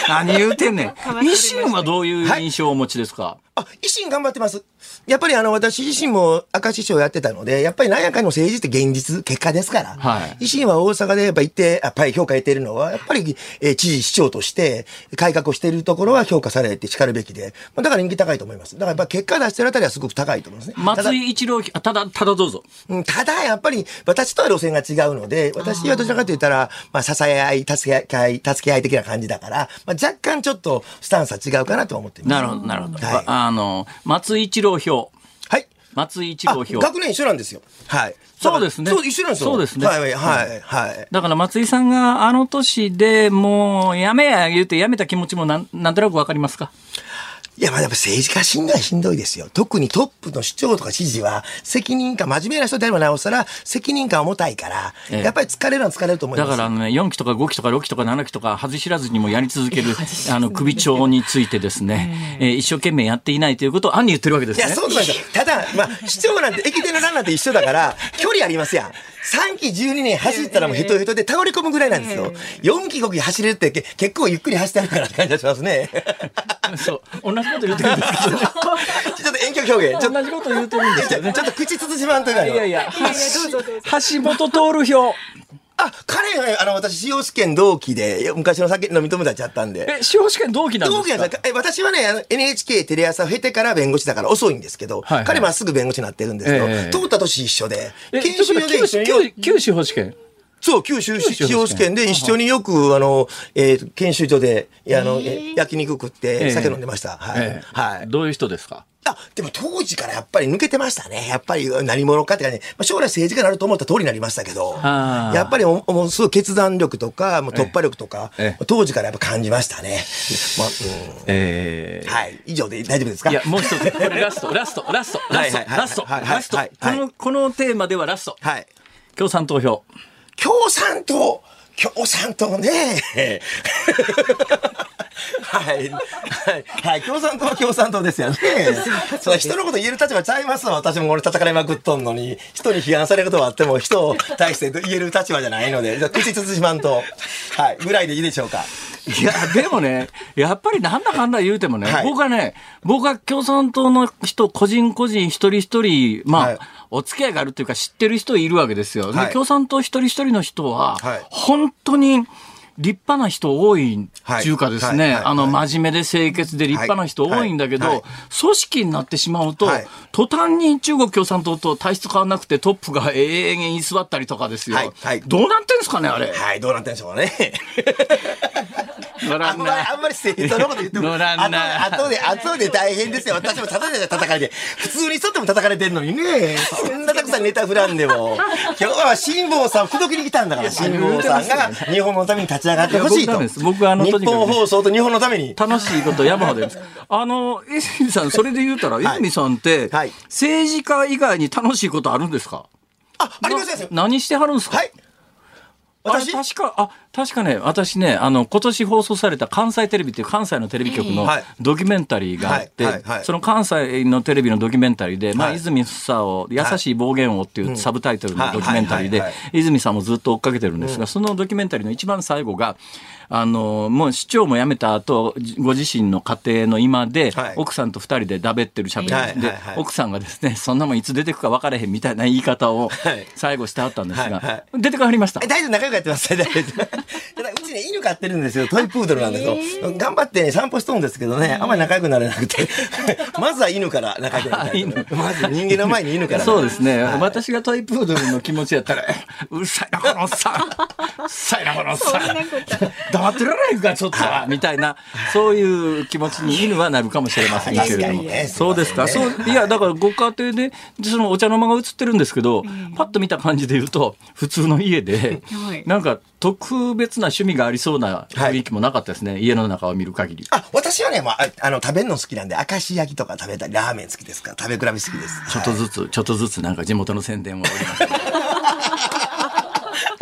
何言うてんねん。維新はどういう印象をお持ちですか、はい、あ、維新頑張ってます。やっぱりあの、私自身も明石市長やってたので、やっぱり何やかんの政治って現実、結果ですから。はい。維新は大阪でやっぱ行って、やっぱり評価得てるのは、やっぱり、えー、知事市長として改革をしているところは評価されて叱るべきで、まあ、だから人気高いと思います。だからやっぱ結果出してるあたりはすごく高いと思いますね。松井一郎、ただ、ただどうぞ。うん、ただやっぱり私とは路線が違うので、私はどちらかと言ったら、まあ、支え合い、助け合い、助け合い的な感じだから、まあ、若干ちょっとスタンスは違うかなと思ってます。なるほど、なるほど。はい、あの、松井一郎票。はい。松井一郎票。学年一緒なんですよ。はい。そうですね。そう、一緒なんですよ。そうですね。はい、はい、はい。だから松井さんがあの年でもう、やめや言うてやめた気持ちもなん、なんとなくわかりますか？いや、まあやっぱ政治家しんどいしんどいですよ。特にトップの主張とか知事は、責任感、真面目な人であればなおさら、責任感重たいから、ええやっぱり疲れるのは疲れると思います。だからね、4期とか5期とか6期とか7期とか、外知らずにもやり続ける、あの、首長についてですね、えー一生懸命やっていないということを暗に言ってるわけですね。いや、そうなんですよ。ただ、まあ、市長なんて、駅伝のランナーって一緒だから、距離ありますやん。3期12年走ったらもうヘトヘトで倒れ込むぐらいなんですよ。4期5期走れるってけ結構ゆっくり走ってあるからって感じがしますね。そう。同じこと言ってるんですけどね。ちょっと遠距離表現。ちょっ同じこと言ってるんですと、よね。ちょっと口つつしまんといかんよいやいや、橋本徹票。あ、彼がね、あの、私、司法試験同期で、昔の酒飲み友達やったんで。え、司法試験同期なんですか？同期え私はね、あの NHK テレ朝を経てから弁護士だから遅いんですけど、はいはい。彼まっすぐ弁護士になってるんですけど、ええ。通った年一緒で、え、研修所で旧旧今日旧司法試験？そう、九州九州司法試験で一緒によく、あの、えー研修所で、あの、え焼肉食って酒飲んでました。はい。ええはい。どういう人ですか？あ、でも当時からやっぱり抜けてましたね。やっぱり何者かっていうかね、まあ、将来政治家になると思った通りになりましたけど、やっぱりおもうすごい決断力とか、もう突破力とか、ええ当時からやっぱ感じましたね。まあえうん、はい。以上で大丈夫ですか？いや、もう一つ、これラスト、ラスト、ラスト、ラスト、ラスト、ラストはい。この、このテーマではラスト。はい。共産投票。共産党共産党ね。はい。はい。はい。共産党は共産党ですよね。そう人のこと言える立場ちゃいますわ。私も俺叩かれまくっとんのに、人に批判されることはあっても、人を対して言える立場じゃないので、じゃあ口つつしまんと。はい。ぐらいでいいでしょうか。いや、でもね、やっぱりなんだかんだ言うてもね、はい僕はね、僕は共産党の人、個人個人一人一人、まあ、はいお付き合いがあるっていうか知ってる人いるわけですよ。ではい共産党一人一人の人は、はい本当に、立派な人多いっていうかですね、あの、真面目で清潔で立派な人多いんだけど、組織になってしまうと、はい。途端に中国共産党と体質変わらなくてトップが永遠に居座ったりとかですよ。どうなってんですかね、あれ。はい。どうなってんでしょうかね。乗らんあんまり、なあんまり政治のこと言っても、乗らんな。後で、後で、後で大変ですよ。私もただで叩かれて、普通に人っても叩かれてんのにね。そんなたくさんネタ振らんでも。今日は辛坊さん、口説きに来たんだから、辛坊さんが日本のために立ち上がってほしいと。僕あの日本放送と日本のために。楽しいこと山ほどです。あの、泉さん、それで言うたら、はい泉さんって、はい政治家以外に楽しいことあるんですか？あ、ありますよ。な何してはるんですか？はい。私？確か、あ、確かね、私ね、あの、今年放送された関西テレビっていう関西のテレビ局のはい。ドキュメンタリーがあってその関西のテレビのドキュメンタリーで、まあ、はい泉房を、優しい暴言王っていうサブタイトルのドキュメンタリーで泉さんもずっと追っかけてるんですが、そのドキュメンタリーの一番最後が、あの、もう市長も辞めた後、じご自身の家庭の今ではい、奥さんと二人でだべってるしゃべりで奥さんがですね、そんなもんいつ出てくか分からへんみたいな言い方をはい。最後してはったんですが、出てかはりました？え。大丈夫、仲良くやってます。うちね、犬飼ってるんですよ。トイプードルなんですよ。頑張ってね、散歩しとるんですけどね、あんまり仲良くなれなくて。まずは犬から仲良くなりたいと。まず人間の前に犬から。そうですね、はい私がトイプードルの気持ちやったら、うるさいな、このおっさん。うるさいな、このおっさん。黙ってられへんか、ちょっとは。みたいな、そういう気持ちに犬はなるかもしれませんけれども確かにね。そうですか？そう、いや、だからご家庭で、そのお茶の間が映ってるんですけど、パッと見た感じで言うと、普通の家ではい、なんか特別な趣味がありそうな雰囲気もなかったですね。家の中を見る限り。あ、私はね、まあ、あの、食べるの好きなんで、明石焼きとか食べたり、ラーメン好きですから、食べ比べ好きです。ちょっとずつ、ちょっとずつなんか地元の宣伝をおります。あ、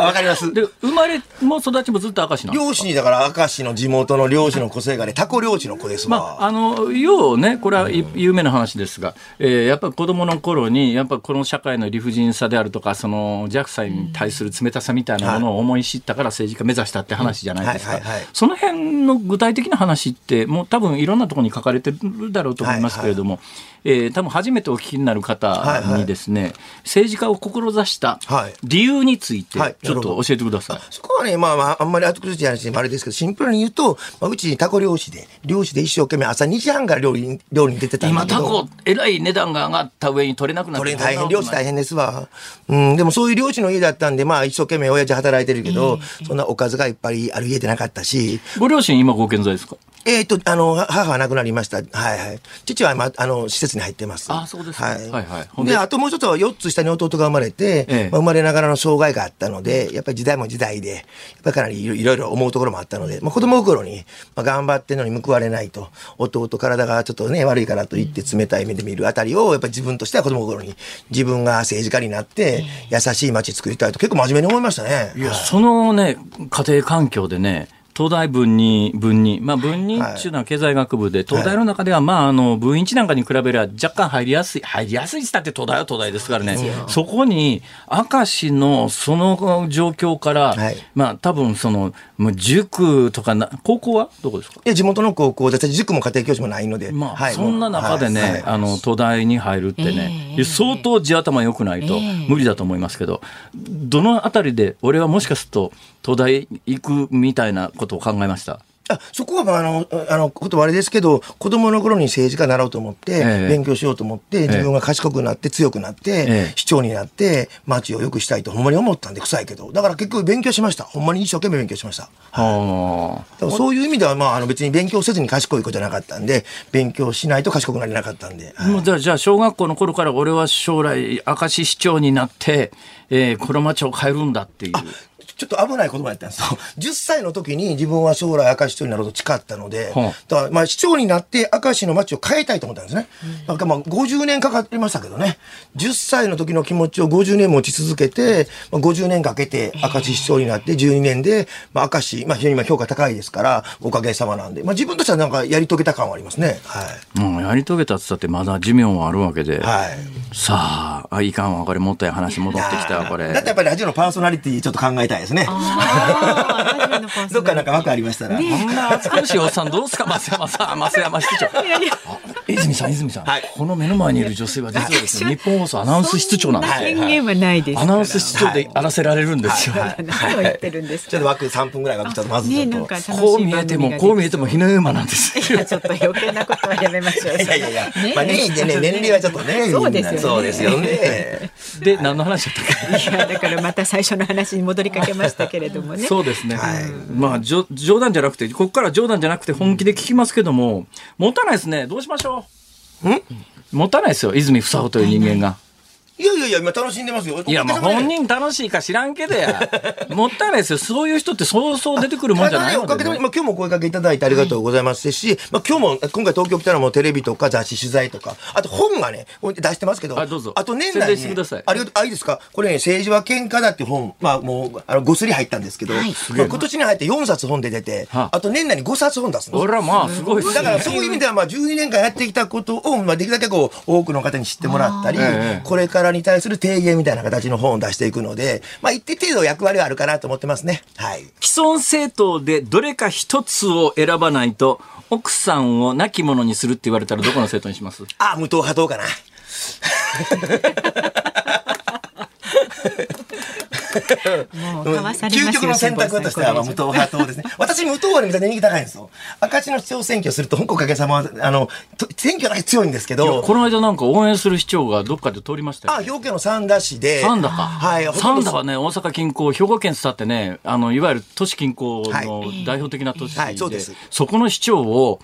わかります。で、生まれも育ちもずっと明石なん漁師に、だから、明石の地元の漁師の個性がね、タコ漁師の子ですまわ。あ、あの、要ね、これはい有名な話ですが、えーやっぱり子供の頃に、やっぱこの社会の理不尽さであるとか、その弱者に対する冷たさみたいなものを思い知ったから政治家目指したって話じゃないですか。はいはいはい。その辺の具体的な話って、もう多分いろんなところに書かれてるだろうと思いますけれども、えー多分初めてお聞きになる方にですね、政治家を志したはい。理由について、はいちょっと教えてください。そこはね、まあまあ、あんまり後崩しじゃないし、あれですけど、シンプルに言うと、まあ、うちタコ漁師で、漁師で一生懸命朝2時半から料理に、料理に出てた今、けど。タコ、えらい値段が上がった上に取れなくなってこれ大変、漁師大変ですわ。うん、でもそういう漁師の家だったんで、まあ一生懸命親父働いてるけど、そんなおかずがいっぱいある家でなかったし、ご両親今ご健在ですか？えっ、と、あの、母は亡くなりました。はいはい。父は、ま、あの、施設に入ってます。あそうですはい。はいはい。で、あともう一つは4つ下に弟が生まれて、ええ、まあ、生まれながらの障害があったので、やっぱり時代も時代で、やっぱりかなりいろいろ思うところもあったので、まあ、子供心に、まあ、頑張ってんのに報われないと、弟体がちょっとね、悪いからと言って冷たい目で見るあたりを、やっぱり自分としては子供心に、自分が政治家になって、優しい街作りたいと結構真面目に思いましたね。いや、はい、そのね、家庭環境でね、東大文に、文に、まあ文にっていうのは経済学部で、東大の中では、まああの、文一なんかに比べれば若干入りやすい、入りやすいってって東大は東大ですからね、そこに、明石のその状況から、まあ多分その、もう塾とかな、高校は？どこですか？いや、地元の高校で、塾も家庭教師もないので。まあ、そんな中でね、あの、東大に入るってね、相当地頭良くないと無理だと思いますけど、どのあたりで、俺はもしかすると、東大行くみたいなことを考えました。あそこはまああのあの言葉あれですけど子供の頃に政治家になろうと思って、え勉強しようと思って自分が賢くなって強くなって、え市長になって町を良くしたいとほんまに思ったんで臭いけど。だから結局勉強しました。ほんまに一生懸命勉強しました、はい、そういう意味ではまああの別に勉強せずに賢い子じゃなかったんで勉強しないと賢くなれなかったんで、はい、じゃあじゃあ小学校の頃から俺は将来明石市長になって、えー、この町を変えるんだっていうちょっと危ない言葉やったんですよ。10歳の時に自分は将来明石市長になろうと誓ったので、はあ、だからまあ市長になって明石の街を変えたいと思ったんですね。なんかまあ50年かかりましたけどね。10歳の時の気持ちを50年持ち続けて、まあ、50年かけて明石市長になって12年で、まあ明石、まあ非常に今評価高いですから、おかげさまなんで、まあ自分としてはなんかやり遂げた感はありますね。はい。うん、やり遂げたって言ったってまだ寿命はあるわけで。はい。さあ、あいかんわ、これもっと話戻ってきたこれ。だってやっぱりラジオのパーソナリティちょっと考えたいですね。どっかなんか枠ありましたら。こんな暑苦しいおっさんどうすか、増山さん、増山室長。泉さん、泉さん、はい、この目の前にいる女性は実はですね、日本放送アナウンス室長なんです宣言はないです。アナウンス室長であらせられるんですよ。何を言ってるんですちょっと枠3分ぐらい枠ちょっとまずちょっと。こう見えても、こう見えても、ひな馬なんです。いや、ちょっと余計なことはやめましょう。いやいやいや、まあね、年齢はちょっとね。そうですよね。そうですよね。で、何の話だったっけいや、だからまた最初の話に戻りかけましたけれどもね。そうですね。はい、まあ、冗談じゃなくて、ここから冗談じゃなくて本気で聞きますけども、持たないですね。どうしましょう？ん？持たないですよ。泉房穂という人間が。いやいやいや、今楽しんでますよ。いや、まあ本人楽しいか知らんけどや。もったいないですよ。そういう人ってそうそう出てくるもんじゃないので、ね、まあ、今日も声かけいただいてありがとうございます。し、まあ今日も、今回東京来たらもうテレビとか雑誌取材とか、あと本がね、出してますけど、あどうぞ。あと年内に、ね、ありがとう、あ、いいですか？これね、政治は喧嘩だって本、まあもう、あの、ごすり入ったんですけど、はい、まあ、今年に入って4冊本で出て、あ。と年内に5冊本出すの。ほら、まあ、すごい、ね、だからそういう意味では、まあ12年間やってきたことを、まあできるだけこう、多くの方に知ってもらったり、これからに対する提言みたいな形の本を出していくので、まあ一定程度役割はあるかなと思ってますね。はい。既存政党でどれか一つを選ばないと、奥さんを亡き者にするって言われたらどこの政党にします？あ、無党派党かな。もう究極の選択としては、無党派党ですね。私、無党派に見たら人気高いんですよ。赤字の市長選挙すると、本国おかげさま、あの、選挙だけ強いんですけど。この間なんか応援する市長がどっかで通りましたよ、あ、兵庫県の三田市で。三田か。はい。三田はね、大阪近郊、兵庫県伝ってね、あの、いわゆる都市近郊の代表的な都市で、はい、そうです。そこの市長を、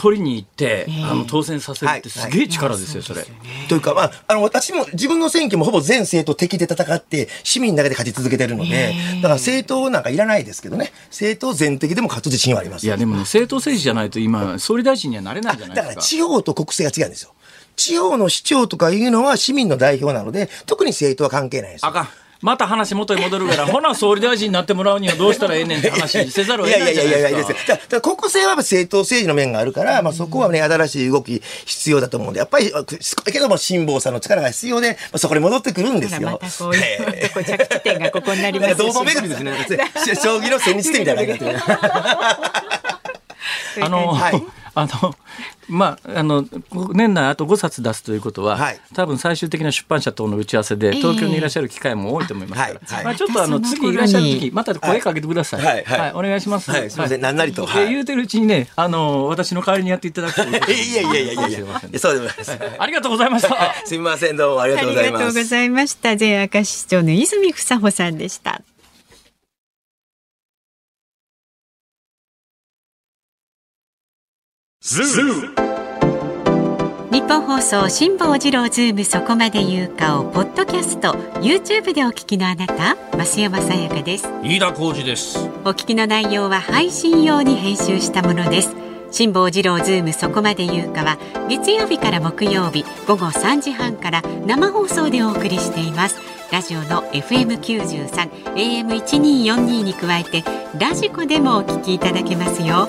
取りに行って、えー、あの当選させるってすげえ力ですよ、それ。というか、まあ、あの、私も自分の選挙もほぼ全政党敵で戦って、市民だけで勝ち続けてるので、だから政党なんかいらないですけどね、政党全敵でも勝つ自信はあります。いや、でもね、政党政治じゃないと今、総理大臣にはなれないじゃないですか。だから地方と国政が違うんですよ。地方の市長とかいうのは市民の代表なので、特に政党は関係ないですあかん。また話元に戻るから、ほな総理大臣になってもらうにはどうしたらええねんって話せざるを得ないじゃないですか。いやいやいやいや、いいですよ。国政は政党政治の面があるから、まあそこはね、新しい動き必要だと思うんで、やっぱり、けども辛抱さんの力が必要で、まあ、そこに戻ってくるんですよ。またこういう着地点がここになりますし。同窓巡りですね。将棋の千日手みたいな感じあの、はい、あの、まあ、あの、年内あと5冊出すということは、はい、多分最終的な出版社との打ち合わせで、東京にいらっしゃる機会も多いと思いますから、はい。はい、まあ、ちょっとあの、次いらっしゃる時、また声かけてください。はい、はい、お願いします。はい、すみません、何なりと。言うてるうちにね、あの、私の代わりにやっていただくとい やいやいやいやいや、そうでもないです。ありがとうございました。すみません、どうもありがとうございます。ありがとうございました。前明石市長の泉房穂さんでした。ニッポン放送辛坊治郎ズームそこまで言うかをポッドキャスト YouTube でお聞きのあなた増山さやかです。飯田浩司です。お聞きの内容は配信用に編集したものです。辛坊治郎ズームそこまで言うかは月曜日から木曜日午後3時半から生放送でお送りしています。ラジオの FM93 AM1242 に加えてラジコでもお聞きいただけますよ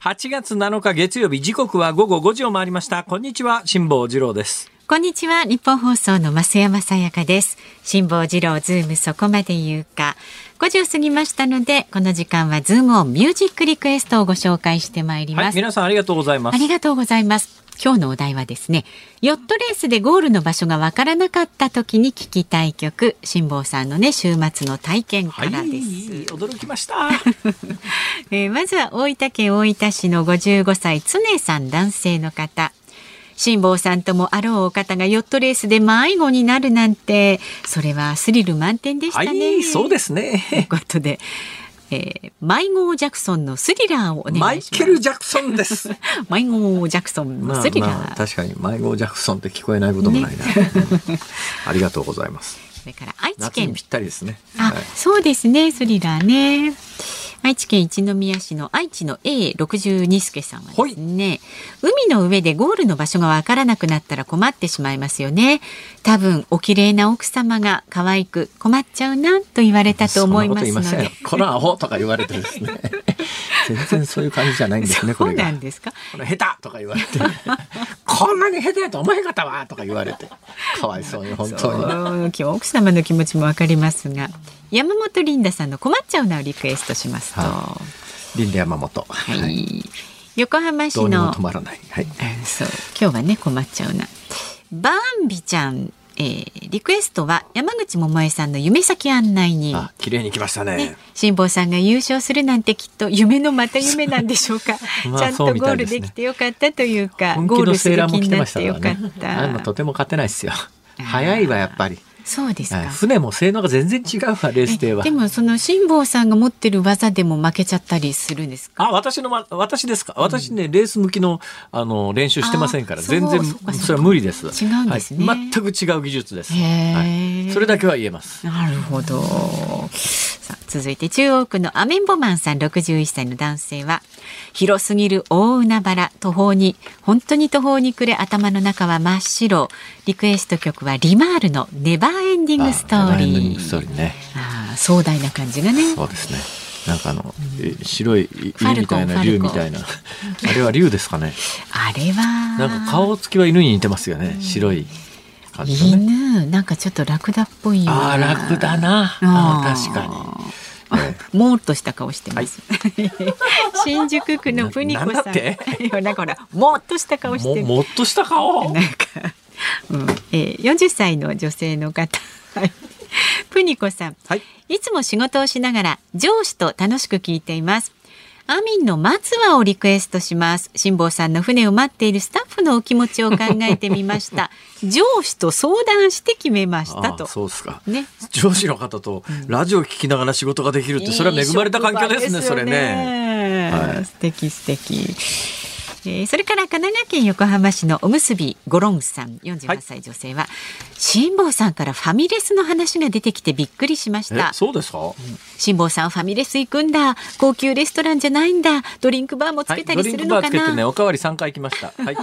8月7日月曜日時刻は午後5時を回りました。こんにちは辛坊治郎です。こんにちはニッポン放送の増山さやかです。辛坊治郎ズームそこまで言うか。5時を過ぎましたのでこの時間はズームオンミュージックリクエストをご紹介してまいります、はい、皆さんありがとうございます。ありがとうございます今日のお題はですねヨットレースでゴールの場所がわからなかった時に聞きたい曲。辛坊さんのね週末の体験からです、はい、驚きました、えー、まずは大分県大分市の55歳常さん男性の方。辛坊さんともあろうお方がヨットレースで迷子になるなんてそれはスリル満点でしたね、はい、そうですね。ということでえー、迷子ジャクソンのスリラーをお願いします。マイケル・ジャクソンです。迷子ジャクソンのスリラー。まあまあ、確かに迷子ジャクソンって聞こえないこともないな。ね、ありがとうございます。それから愛知県。ぴったりですね。あ、はい、そうですね、スリラーね。愛知県一宮市の愛知の A62 助さんはですね海の上でゴールの場所がわからなくなったら困ってしまいますよね。多分お綺麗な奥様が可愛く困っちゃうなと言われたと思いますので。このアホとか言われてですね全然そういう感じじゃないんですねそうなんですか？この下手とか言われて。こんなに下手やと思え方はとか言われて。かわいそうに本当に。今日奥様の気持ちもわかりますが。山本リンダさんの困っちゃうなをリクエストしますと、はい、リンダ山本。はい、はい、横浜市の。今日はね困っちゃうな。バンビちゃんえー、リクエストは山口百恵さんの夢先案内人綺麗に来ましたね。辛坊さんが優勝するなんてきっと夢のまた夢なんでしょうか。まあ、ちゃんとゴールできてよかったというかゴールする気になってよかった、ね、とても勝てないですよ。早いわやっぱりそうですか、船も性能が全然違うわレースでは。でもその辛坊さんが持ってる技でも負けちゃったりするんですか？あ私の、ま、私ですか？私ね、うん、レース向きのあの練習してませんから全然それは無理です。違うんですね、はい、全く違う技術です、はい、それだけは言えます。なるほど。さあ続いて中央区のアメンボマンさん61歳の男性は広すぎる大海原途方に本当に途方に暮れ頭の中は真っ白リクエスト曲はリマールのネバーエンディングストーリー。ーストーリーね。あ壮大な感じがね。そうですね。なんかあの、うん、白い犬みたいな竜みたいなあれは竜ですかね。あれはなんか顔つきは犬に似てますよね。うん、白い。ね、犬なんかちょっとラクダっぽいああラクダな。あ確かに。もっとした顔してます。はい、新宿区のプニコさん。なんかほら、もっとした顔してもっとした顔？なんか、うんえー、40歳の女性の方。プニコさん、はい、いつも仕事をしながら上司と楽しく聞いています。アミンの松葉をリクエストします。辛坊さんの船を待っているスタッフのお気持ちを考えてみました。上司と相談して決めましたと。そうですか。ね。上司の方とラジオ聞きながら仕事ができるって、それは恵まれた環境ですね。ねそれね。はい、素敵素敵。えー、それから神奈川県横浜市のおむすびゴロンさん48歳女性は、辛、坊、さんからファミレスの話が出てきてびっくりしました。そうですか？辛、坊さんファミレス行くんだ。高級レストランじゃないんだ。ドリンクバーもつけたりするのかな、はいね、おかわり3回行きました、はい、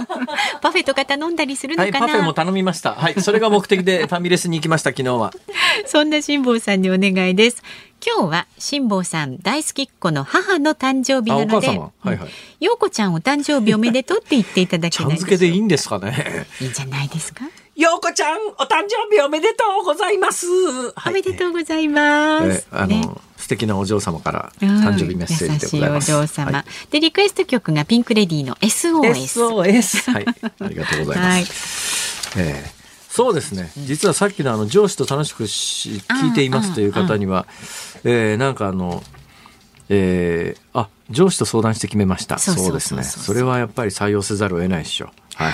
パフェとか頼んだりするのかな、はい、パフェも頼みました。はいそれが目的でファミレスに行きました昨日は。そんな辛坊さんにお願いです今日は辛坊さん大好きっ子の母の誕生日なので、はいはい、陽子ちゃんお誕生日おめでとうって言っていただけないでしでいいんですかね。いいんじゃないですか？陽子ちゃんお誕生日おめでとうございます。おめでとうございます。あの、素素敵なお嬢様から誕生日メッセージでございます。優しいお嬢様、はい、でリクエスト曲がピンクレディーの SOS。SOS はいありがとうございます。はい、えーそうですね。実はさっきのあの上司と楽しくし聞いていますという方には、えー、なんかあの、えー、あ、上司と相談して決めました。そうですね。それはやっぱり採用せざるを得ないでしょ。はい。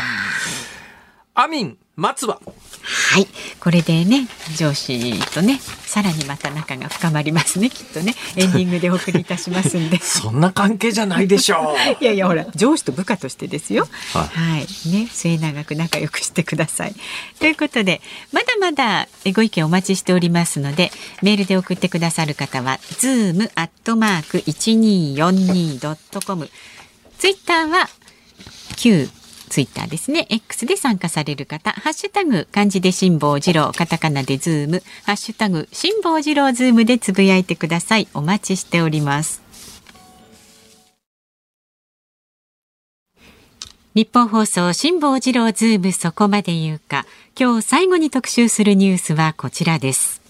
アミン松葉はい。これでね上司とねさらにまた仲が深まりますねきっとね。エンディングでお送りいたしますんで。そんな関係じゃないでしょう。いやいやほら上司と部下としてですよ。はい、ね末永く仲良くしてください。ということでまだまだご意見お待ちしておりますのでメールで送ってくださる方はズームアットマーク 1242.com ツイッターは旧ツイッターですね。X で参加される方。ハッシュタグ漢字で辛坊治郎。カタカナでズーム。ハッシュタグ辛坊治郎ズームでつぶやいてください。お待ちしております。日本放送辛坊治郎ズームそこまで言うか。今日最後に特集するニュースはこちらです。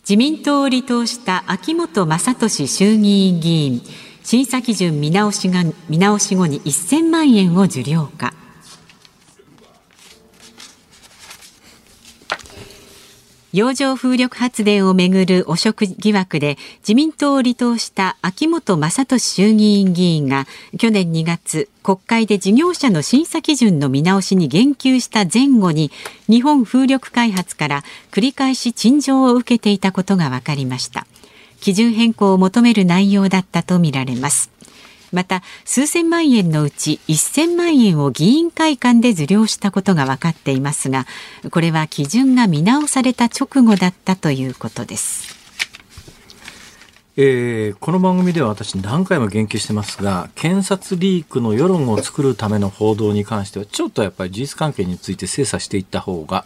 自民党を離党した秋本真利衆議院議員。審査基準見直しが見直し後に1000万円を受領か。洋上風力発電をめぐる汚職疑惑で自民党を離党した秋本真利衆議院議員が去年2月国会で事業者の審査基準の見直しに言及した前後に日本風力開発から繰り返し陳情を受けていたことが分かりました。基準変更を求める内容だったとみられます。また数千万円のうち1000万円を議員会館で受領したことが分かっていますがこれは基準が見直された直後だったということです。えー、この番組では私何回も言及してますが検察リークの世論を作るための報道に関してはちょっとやっぱり事実関係について精査していった方が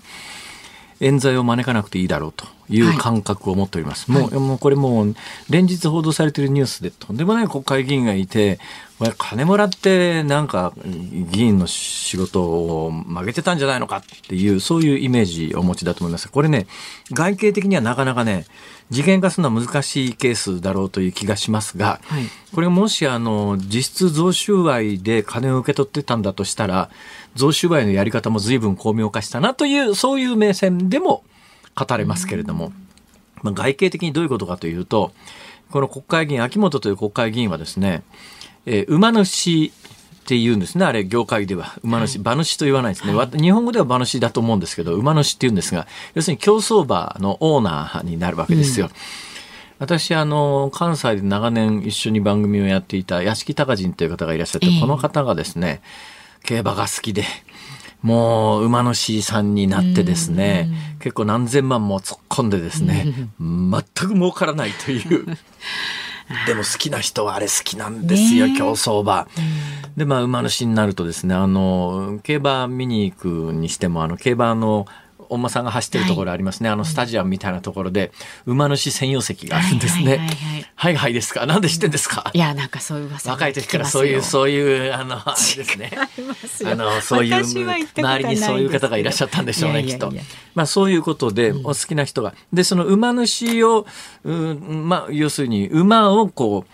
冤罪を招かなくていいだろうという感覚を持っております。はい、もう、もうこれもう連日報道されているニュースでとんでもない国会議員がいて、金もらってなんか議員の仕事を曲げてたんじゃないのかっていうそういうイメージをお持ちだと思います。これね、外形的にはなかなかね、事件化するのは難しいケースだろうという気がしますが、はい、これもしあの実質贈収賄で金を受け取ってたんだとしたら、贈収賄のやり方も随分巧妙化したなという、そういう目線でも語れますけれども、まあ、外形的にどういうことかというと、この国会議員、秋元という国会議員はですね、えー、馬主って言うんですね、あれ、業界では。馬主、馬主と言わないですね。はい、日本語では馬主だと思うんですけど、馬主って言うんですが、要するに競走馬のオーナーになるわけですよ。うん、私、あの、関西で長年一緒に番組をやっていた屋敷隆人という方がいらっしゃって、この方がですね、競馬が好きで、もう馬主さんになってですね、結構何千万も突っ込んでですね、全く儲からないという。でも好きな人はあれ好きなんですよ、競走馬。で、まあ、馬主になるとですね、あの、競馬見に行くにしても、あの、競馬のお馬さんが走ってるところありますね、はい、あのスタジアムみたいなところで馬主専用席があるんですね。はいはい、ですか？なんで知ってんですか？いやなんかそういう噂若い時からそういうそういうあのあれですね。あのそういう周りにそういう方がいらっしゃったんでしょうねきっと。まあそういうことで、お好きな人がでその馬主を、うん、まあ要するに馬をこう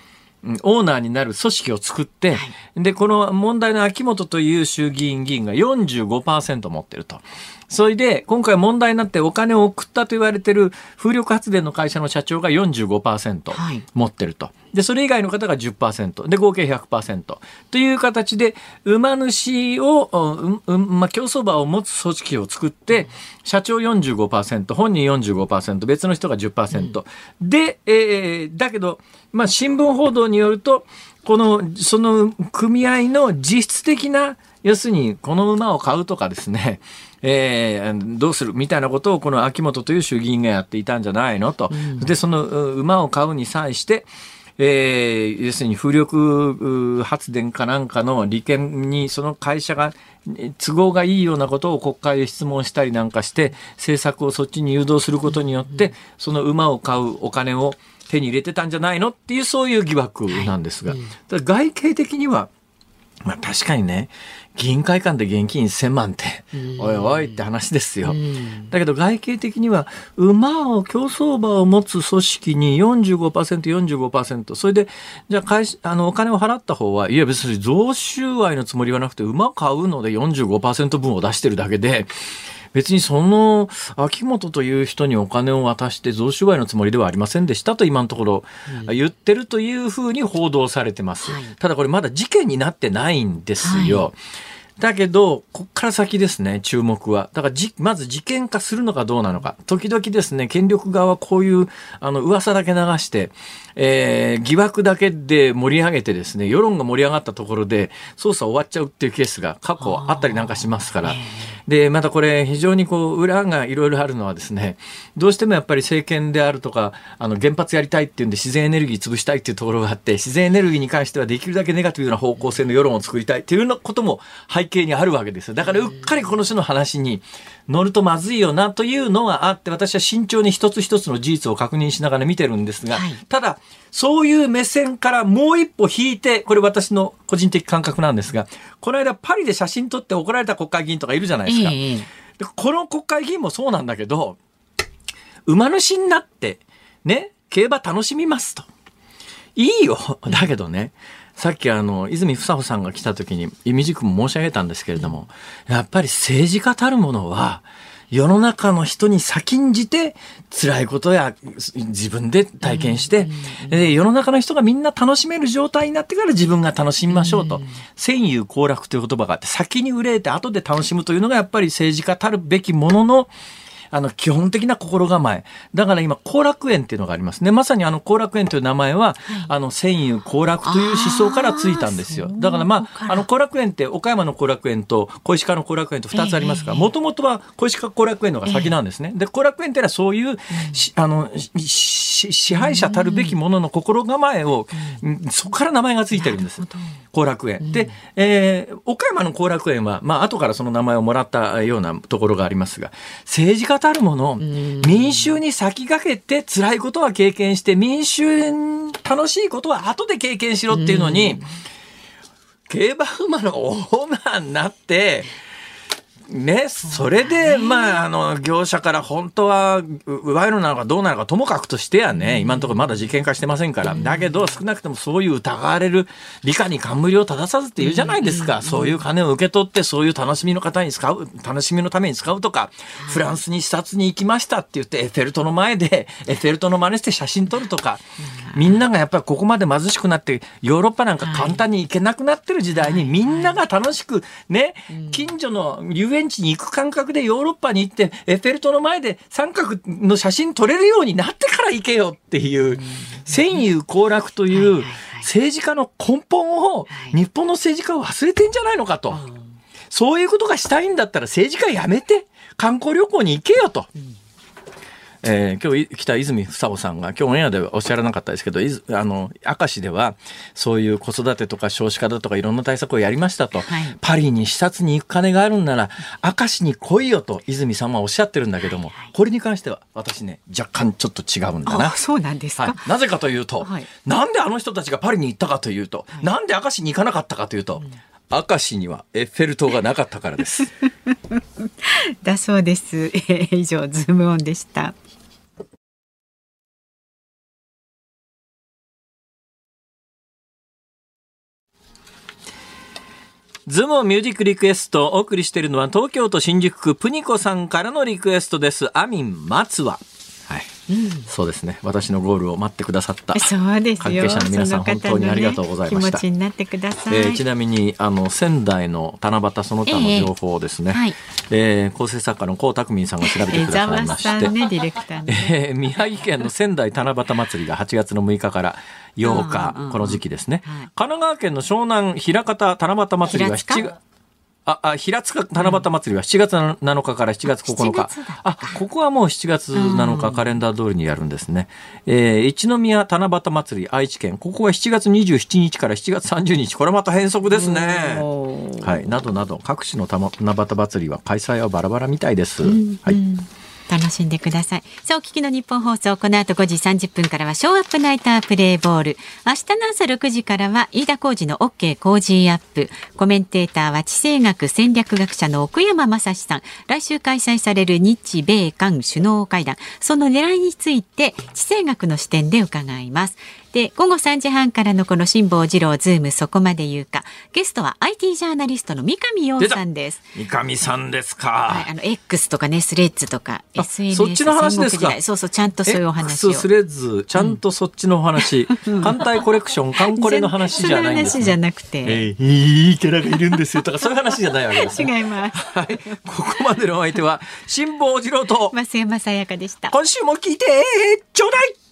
オーナーになる組織を作って、はい、で、この問題の秋元という衆議院議員が45%持ってると。それで、今回問題になってお金を送ったと言われてる風力発電の会社の社長が45%持ってると。はい、で、それ以外の方が10%。で、合計100%。という形で、馬主を、うまあ、競走馬を持つ組織を作って、社長45%、本人45%、別の人が10%。うん、で、えー、だけど、まあ、新聞報道によると、この、その組合の実質的な、要するに、この馬を買うとかですね、えー、どうするみたいなことをこの秋元という衆議院がやっていたんじゃないのと。うん、で、その馬を買うに際して、えー、要するに風力発電かなんかの利権にその会社が都合がいいようなことを国会で質問したりなんかして政策をそっちに誘導することによってその馬を買うお金を手に入れてたんじゃないのっていうそういう疑惑なんですが、外形的にはまあ確かにね議員会館で現金1000万って、おいおいって話ですよ。だけど外形的には、馬を、競走馬を持つ組織に45%、45%、それで、じゃあ会あの、お金を払った方は、いや別に贈収賄のつもりはなくて、馬買うので45%分を出してるだけで、別にその秋元という人にお金を渡して贈収賄のつもりではありませんでしたと今のところ言ってるというふうに報道されてます。ただこれまだ事件になってないんですよ。はいだけど、こっから先ですね、注目は。だからじ、まず事件化するのかどうなのか。時々ですね、権力側はこういう、あの、噂だけ流して、えー、疑惑だけで盛り上げてですね、世論が盛り上がったところで、捜査終わっちゃうっていうケースが過去あったりなんかしますから。で、またこれ、非常にこう、裏がいろいろあるのはですね、どうしてもやっぱり政権であるとか、あの、原発やりたいっていうんで自然エネルギー潰したいっていうところがあって、自然エネルギーに関してはできるだけネガティブな方向性の世論を作りたいっていうようなことも背景にあるわけですよ。だからうっかりこの人の話に乗るとまずいよなというのがあって、私は慎重に一つ一つの事実を確認しながら見てるんですが、はい、ただ、そういう目線からもう一歩引いて、これ私の個人的感覚なんですが、この間パリで写真撮って怒られた国会議員とかいるじゃないですか。えー、この国会議員もそうなんだけど、馬主になって、ね、競馬楽しみますと。いいよ。だけどね、さっきあの、泉房穂さんが来た時に、意味軸も申し上げたんですけれども、やっぱり政治家たるものは、世の中の人に先んじて辛いことや自分で体験して、で世の中の人がみんな楽しめる状態になってから自分が楽しみましょうと。戦友行楽という言葉があって先に憂えて後で楽しむというのがやっぱり政治家たるべきもののあの、基本的な心構え。だから今、後楽園っていうのがありますね。まさにあの、後楽園という名前は、はい、あの、戦友後楽という思想からついたんですよ。だからまあ、あの、後楽園って、岡山の後楽園と小石川の後楽園と2つありますが、もともとは小石川後楽園のが先なんですね。で、後楽園っていうのはそういう、あの、支配者たるべきものの心構えを、そこから名前がついてるんです。後楽園。で、えー、岡山の後楽園は、まあ、後からその名前をもらったようなところがありますが、政治家たるもの、民衆に先駆けて辛いことは経験して、民衆楽しいことは後で経験しろっていうのに、競馬馬のオーナーになって、ね、それで、まあ、あの、業者から本当は、賄賂なのかどうなのかともかくとしてやね、今のところまだ事件化してませんから。だけど、少なくともそういう疑われる、理科に冠を正さずって言うじゃないですか。そういう金を受け取って、そういう楽しみの方に使う、楽しみのために使うとか、フランスに視察に行きましたって言って、エッフェル塔の前で、エッフェル塔の真似して写真撮るとか、みんながやっぱりここまで貧しくなって、ヨーロッパなんか簡単に行けなくなってる時代に、みんなが楽しく、ね、近所の遊園園地に行く感覚でヨーロッパに行って、エッフェル塔の前で三角の写真撮れるようになってから行けよっていう、戦友行楽という政治家の根本を日本の政治家は忘れてんじゃないのかと。そういうことがしたいんだったら政治家やめて観光旅行に行けよと。えー、今日来た泉房穂さんが今日オンエアではおっしゃらなかったですけどあの明石ではそういう子育てとか少子化だとかいろんな対策をやりましたと、はい、パリに視察に行く金があるんなら明石に来いよと泉さんはおっしゃってるんだけども、はい。はい、これに関しては私ね若干ちょっと違うんだな。そうなんですか、はい、なぜかというと、はい、なんであの人たちがパリに行ったかというと、はい、なんで明石に行かなかったかというと、うん。明石にはエッフェル塔がなかったからです。だそうです。えー、以上ズームオンでした。ズモミュージックリクエストお送りしているのは東京都新宿区プニコさんからのリクエストです。アミン松は。そうですね。私のゴールを待ってくださった関係者の皆さん、本当にありがとうございました。気持ちになってください。えー、ちなみにあの仙台の七夕その他の情報ですね。えー、はい、えー、構成作家の高拓民さんが調べてくださいまして、ね、ディレクター、ね、えー、宮城県の仙台七夕祭りが8月の6日から8日、この時期ですね、はい、神奈川県の湘南平方七夕祭りは7月あ、あ、平塚七夕祭りは7月7日から7月9日。あ、ここはもう7月7日カレンダー通りにやるんですね。えー、一宮七夕祭り愛知県。ここは7月27日から7月30日。これまた変則ですね。はい。などなど各地の七夕祭りは開催はバラバラみたいです。はい。楽しんでください。さあお聞きの日本放送この後5時30分からはショーアップナイタープレイボール。明日の朝6時からは飯田浩二の OK 工事アップ。コメンテーターは地政学戦略学者の奥山正史さん。来週開催される日米韓首脳会談。その狙いについて地政学の視点で伺います。で午後3時半からのこの辛坊治郎ズームそこまで言うか。ゲストは IT ジャーナリストの三上洋さんです。三上さんですか、はい、あの X とかねスレッズとか SNS そっちの話ですか。そうそうちゃんとそういうお話を。X スレッズちゃんとそっちのお話、うん、艦隊コレクションカンコレの話じゃないんです、ね、話じゃなくて、えー、いいキャラがいるんですよ。とかそういう話じゃないわけです、ね、違います、はい、ここまでのお相手は辛坊治郎と増山さやかでした。今週も聞いてちょうだい